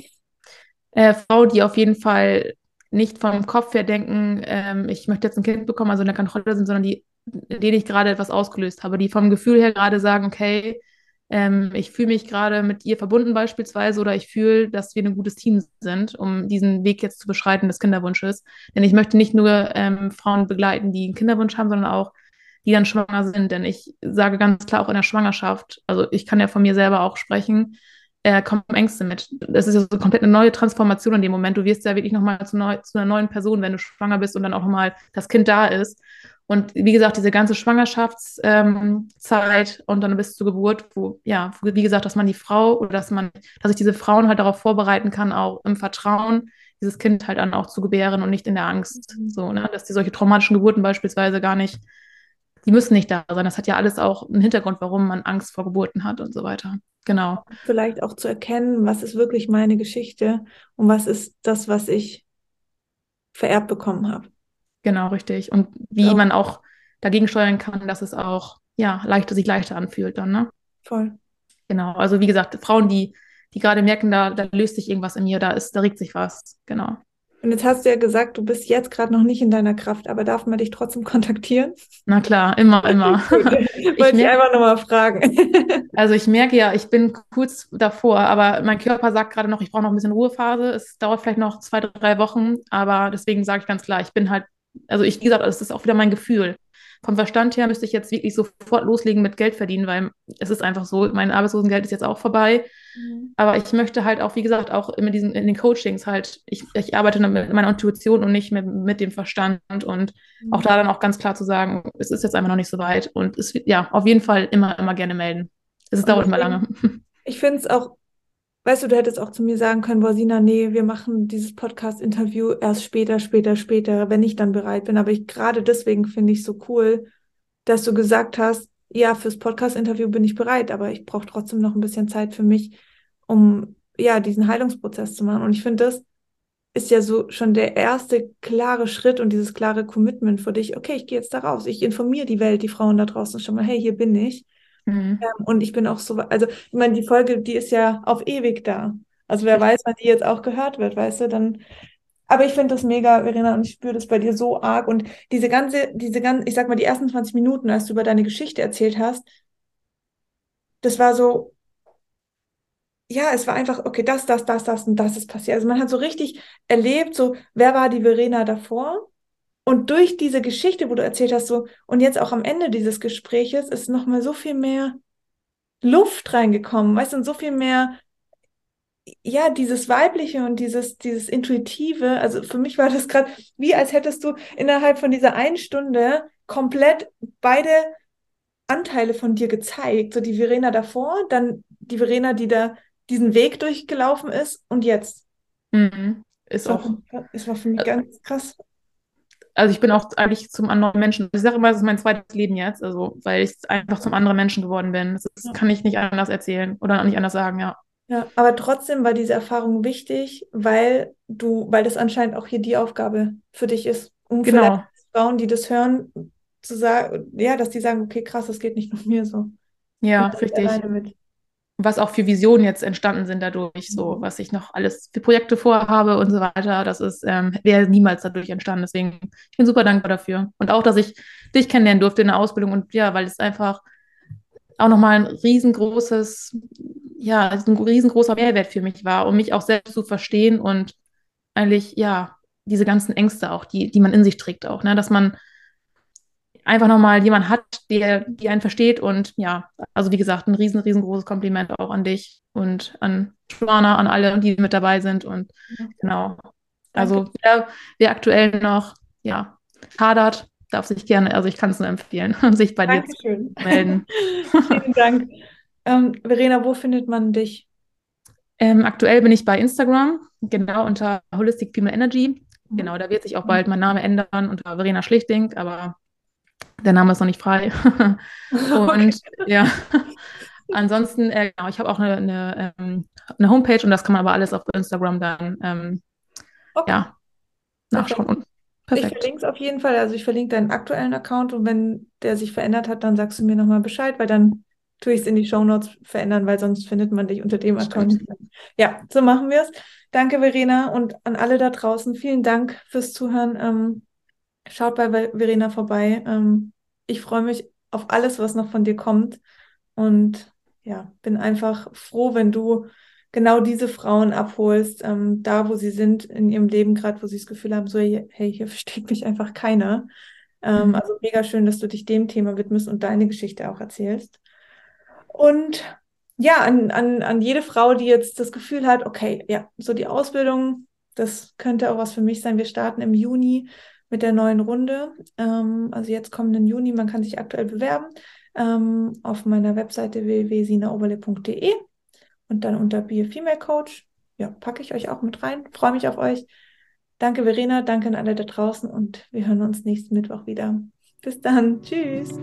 Äh, Frauen, die auf jeden Fall nicht vom Kopf her denken, ähm, ich möchte jetzt ein Kind bekommen, also in der Kontrolle sind, sondern die, denen ich gerade etwas ausgelöst habe, die vom Gefühl her gerade sagen, okay, ähm, ich fühle mich gerade mit ihr verbunden beispielsweise oder ich fühle, dass wir ein gutes Team sind, um diesen Weg jetzt zu beschreiten des Kinderwunsches. Denn ich möchte nicht nur ähm, Frauen begleiten, die einen Kinderwunsch haben, sondern auch die dann schwanger sind. Denn ich sage ganz klar auch in der Schwangerschaft, also ich kann ja von mir selber auch sprechen, äh, kommen Ängste mit. Das ist ja so komplett eine neue Transformation in dem Moment. Du wirst ja wirklich nochmal zu, neu, zu einer neuen Person, wenn du schwanger bist und dann auch nochmal das Kind da ist. Und wie gesagt, diese ganze Schwangerschaftszeit ähm, und dann bis zur Geburt, wo, ja, wie gesagt, dass man die Frau oder dass man, dass ich diese Frauen halt darauf vorbereiten kann, auch im Vertrauen, dieses Kind halt dann auch zu gebären und nicht in der Angst. So, ne? Dass die solche traumatischen Geburten beispielsweise gar nicht, die müssen nicht da sein. Das hat ja alles auch einen Hintergrund, warum man Angst vor Geburten hat und so weiter. Genau.
Vielleicht auch zu erkennen, was ist wirklich meine Geschichte und was ist das, was ich vererbt bekommen habe.
Genau, richtig. Und wie
Ja.
man auch dagegen steuern kann, dass es auch, ja, leichter, sich leichter anfühlt dann, ne?
Voll.
Genau. Also wie gesagt, Frauen, die, die gerade merken, da, da löst sich irgendwas in mir, da ist, da regt sich was. Genau.
Und jetzt hast du ja gesagt, du bist jetzt gerade noch nicht in deiner Kraft, aber darf man dich trotzdem kontaktieren?
Na klar, immer, immer.
Wollte ich
merk-
einfach nochmal fragen.
Also ich merke ja, ich bin kurz davor, aber mein Körper sagt gerade noch, ich brauche noch ein bisschen Ruhephase. Es dauert vielleicht noch zwei, drei Wochen, aber deswegen sage ich ganz klar, ich bin halt, also ich, wie gesagt, es ist auch wieder mein Gefühl. vom Verstand her müsste ich jetzt wirklich sofort loslegen mit Geld verdienen, weil es ist einfach so, mein Arbeitslosengeld ist jetzt auch vorbei. Mhm. Aber ich möchte halt auch, wie gesagt, auch in, diesen, in den Coachings halt, ich, ich arbeite mit meiner Intuition und nicht mit, mit dem Verstand und mhm. auch da dann auch ganz klar zu sagen, es ist jetzt einfach noch nicht so weit und es ja, auf jeden Fall immer, immer gerne melden. Es dauert immer lange.
Ich finde es auch Weißt du, du hättest auch zu mir sagen können, Borsina, nee, wir machen dieses Podcast-Interview erst später, später, später, wenn ich dann bereit bin. Aber ich gerade deswegen finde ich so cool, dass du gesagt hast, ja, fürs Podcast-Interview bin ich bereit, aber ich brauche trotzdem noch ein bisschen Zeit für mich, um ja diesen Heilungsprozess zu machen. Und ich finde, das ist ja so schon der erste klare Schritt und dieses klare Commitment für dich. Okay, ich gehe jetzt da raus. Ich informiere die Welt, die Frauen da draußen schon mal, hey, hier bin ich. Mhm. Ähm, und ich bin auch so, also ich meine, die Folge, die ist ja auf ewig da. Also wer weiß, wann die jetzt auch gehört wird, weißt du, dann. Aber ich finde das mega, Verena, und ich spüre das bei dir so arg. Und diese ganze, diese ganze, ich sag mal, die ersten 20 Minuten, als du über deine Geschichte erzählt hast, das war so, ja, es war einfach, okay, das, das, das, das und das ist passiert. Also man hat so richtig erlebt, so, wer war die Verena davor? Und durch diese Geschichte, wo du erzählt hast, so, und jetzt auch am Ende dieses Gespräches, ist nochmal so viel mehr Luft reingekommen, weißt du, und so viel mehr, ja, dieses Weibliche und dieses, dieses Intuitive. Also für mich war das gerade wie, als hättest du innerhalb von dieser einen Stunde komplett beide Anteile von dir gezeigt. So die Verena davor, dann die Verena, die da diesen Weg durchgelaufen ist und jetzt.
Mhm. Ist auch.
Das war für mich ganz krass
also ich bin auch eigentlich zum anderen Menschen. Ich sage immer, es ist mein zweites Leben jetzt, also weil ich einfach zum anderen Menschen geworden bin. Das, ist, ja. kann ich nicht anders erzählen oder nicht anders sagen, ja.
Ja, aber trotzdem war diese Erfahrung wichtig, weil du, weil das anscheinend auch hier die Aufgabe für dich ist, um genau. Frauen, die das hören, zu sagen, ja, dass die sagen, okay, krass, das geht nicht nur mir so.
Ja, richtig was auch für Visionen jetzt entstanden sind dadurch, so mhm. was ich noch alles für Projekte vorhabe und so weiter. Das ist ähm, wäre niemals dadurch entstanden. Deswegen ich bin super dankbar dafür und auch, dass ich dich kennenlernen durfte in der Ausbildung und ja, weil es einfach auch nochmal ein riesengroßes, ja, ein riesengroßer Mehrwert für mich war, um mich auch selbst zu verstehen und eigentlich ja diese ganzen Ängste auch, die die man in sich trägt auch, ne, dass man einfach nochmal jemand hat, der, die einen versteht. Und ja, also wie gesagt, ein riesen, riesengroßes Kompliment auch an dich und an Joanna, an alle, die mit dabei sind. Und genau. Also wer, wer aktuell noch, ja, hadert, darf sich gerne, also ich kann es nur empfehlen, sich bei Dankeschön. dir zu melden.
Vielen Dank. Ähm, Verena, wo findet man dich?
Ähm, aktuell bin ich bei Instagram, genau unter Holistic Female Energy. Mhm. Genau, da wird sich auch bald mein Name ändern unter Verena Schlichting, aber der Name ist noch nicht frei. und okay. ja, ansonsten, äh, genau, ich habe auch eine, eine, ähm, eine, Homepage und das kann man aber alles auf Instagram dann ähm, okay. ja, nachschauen.
Und perfekt. Ich verlinke es auf jeden Fall. Also ich verlinke deinen aktuellen Account und wenn der sich verändert hat, dann sagst du mir nochmal Bescheid, weil dann tue ich es in die Show Notes verändern, weil sonst findet man dich unter dem Account. Ja, so machen wir es. Danke, Verena, und an alle da draußen. Vielen Dank fürs Zuhören. Ähm, Schaut bei Verena vorbei. Ähm, ich freue mich auf alles, was noch von dir kommt. Und ja, bin einfach froh, wenn du genau diese Frauen abholst, ähm, da wo sie sind in ihrem Leben, gerade wo sie das Gefühl haben, so, hey, hier versteht mich einfach keiner. Ähm, mhm. Also mega schön, dass du dich dem Thema widmest und deine Geschichte auch erzählst. Und ja, an, an, an jede Frau, die jetzt das Gefühl hat, okay, ja, so die Ausbildung, das könnte auch was für mich sein. Wir starten im Juni mit der neuen Runde. Ähm, also jetzt kommenden Juni, man kann sich aktuell bewerben ähm, auf meiner Webseite www.sinaoberle.de und dann unter Be a Female Coach. Ja, packe ich euch auch mit rein. Freue mich auf euch. Danke, Verena. Danke an alle da draußen und wir hören uns nächsten Mittwoch wieder. Bis dann. Tschüss.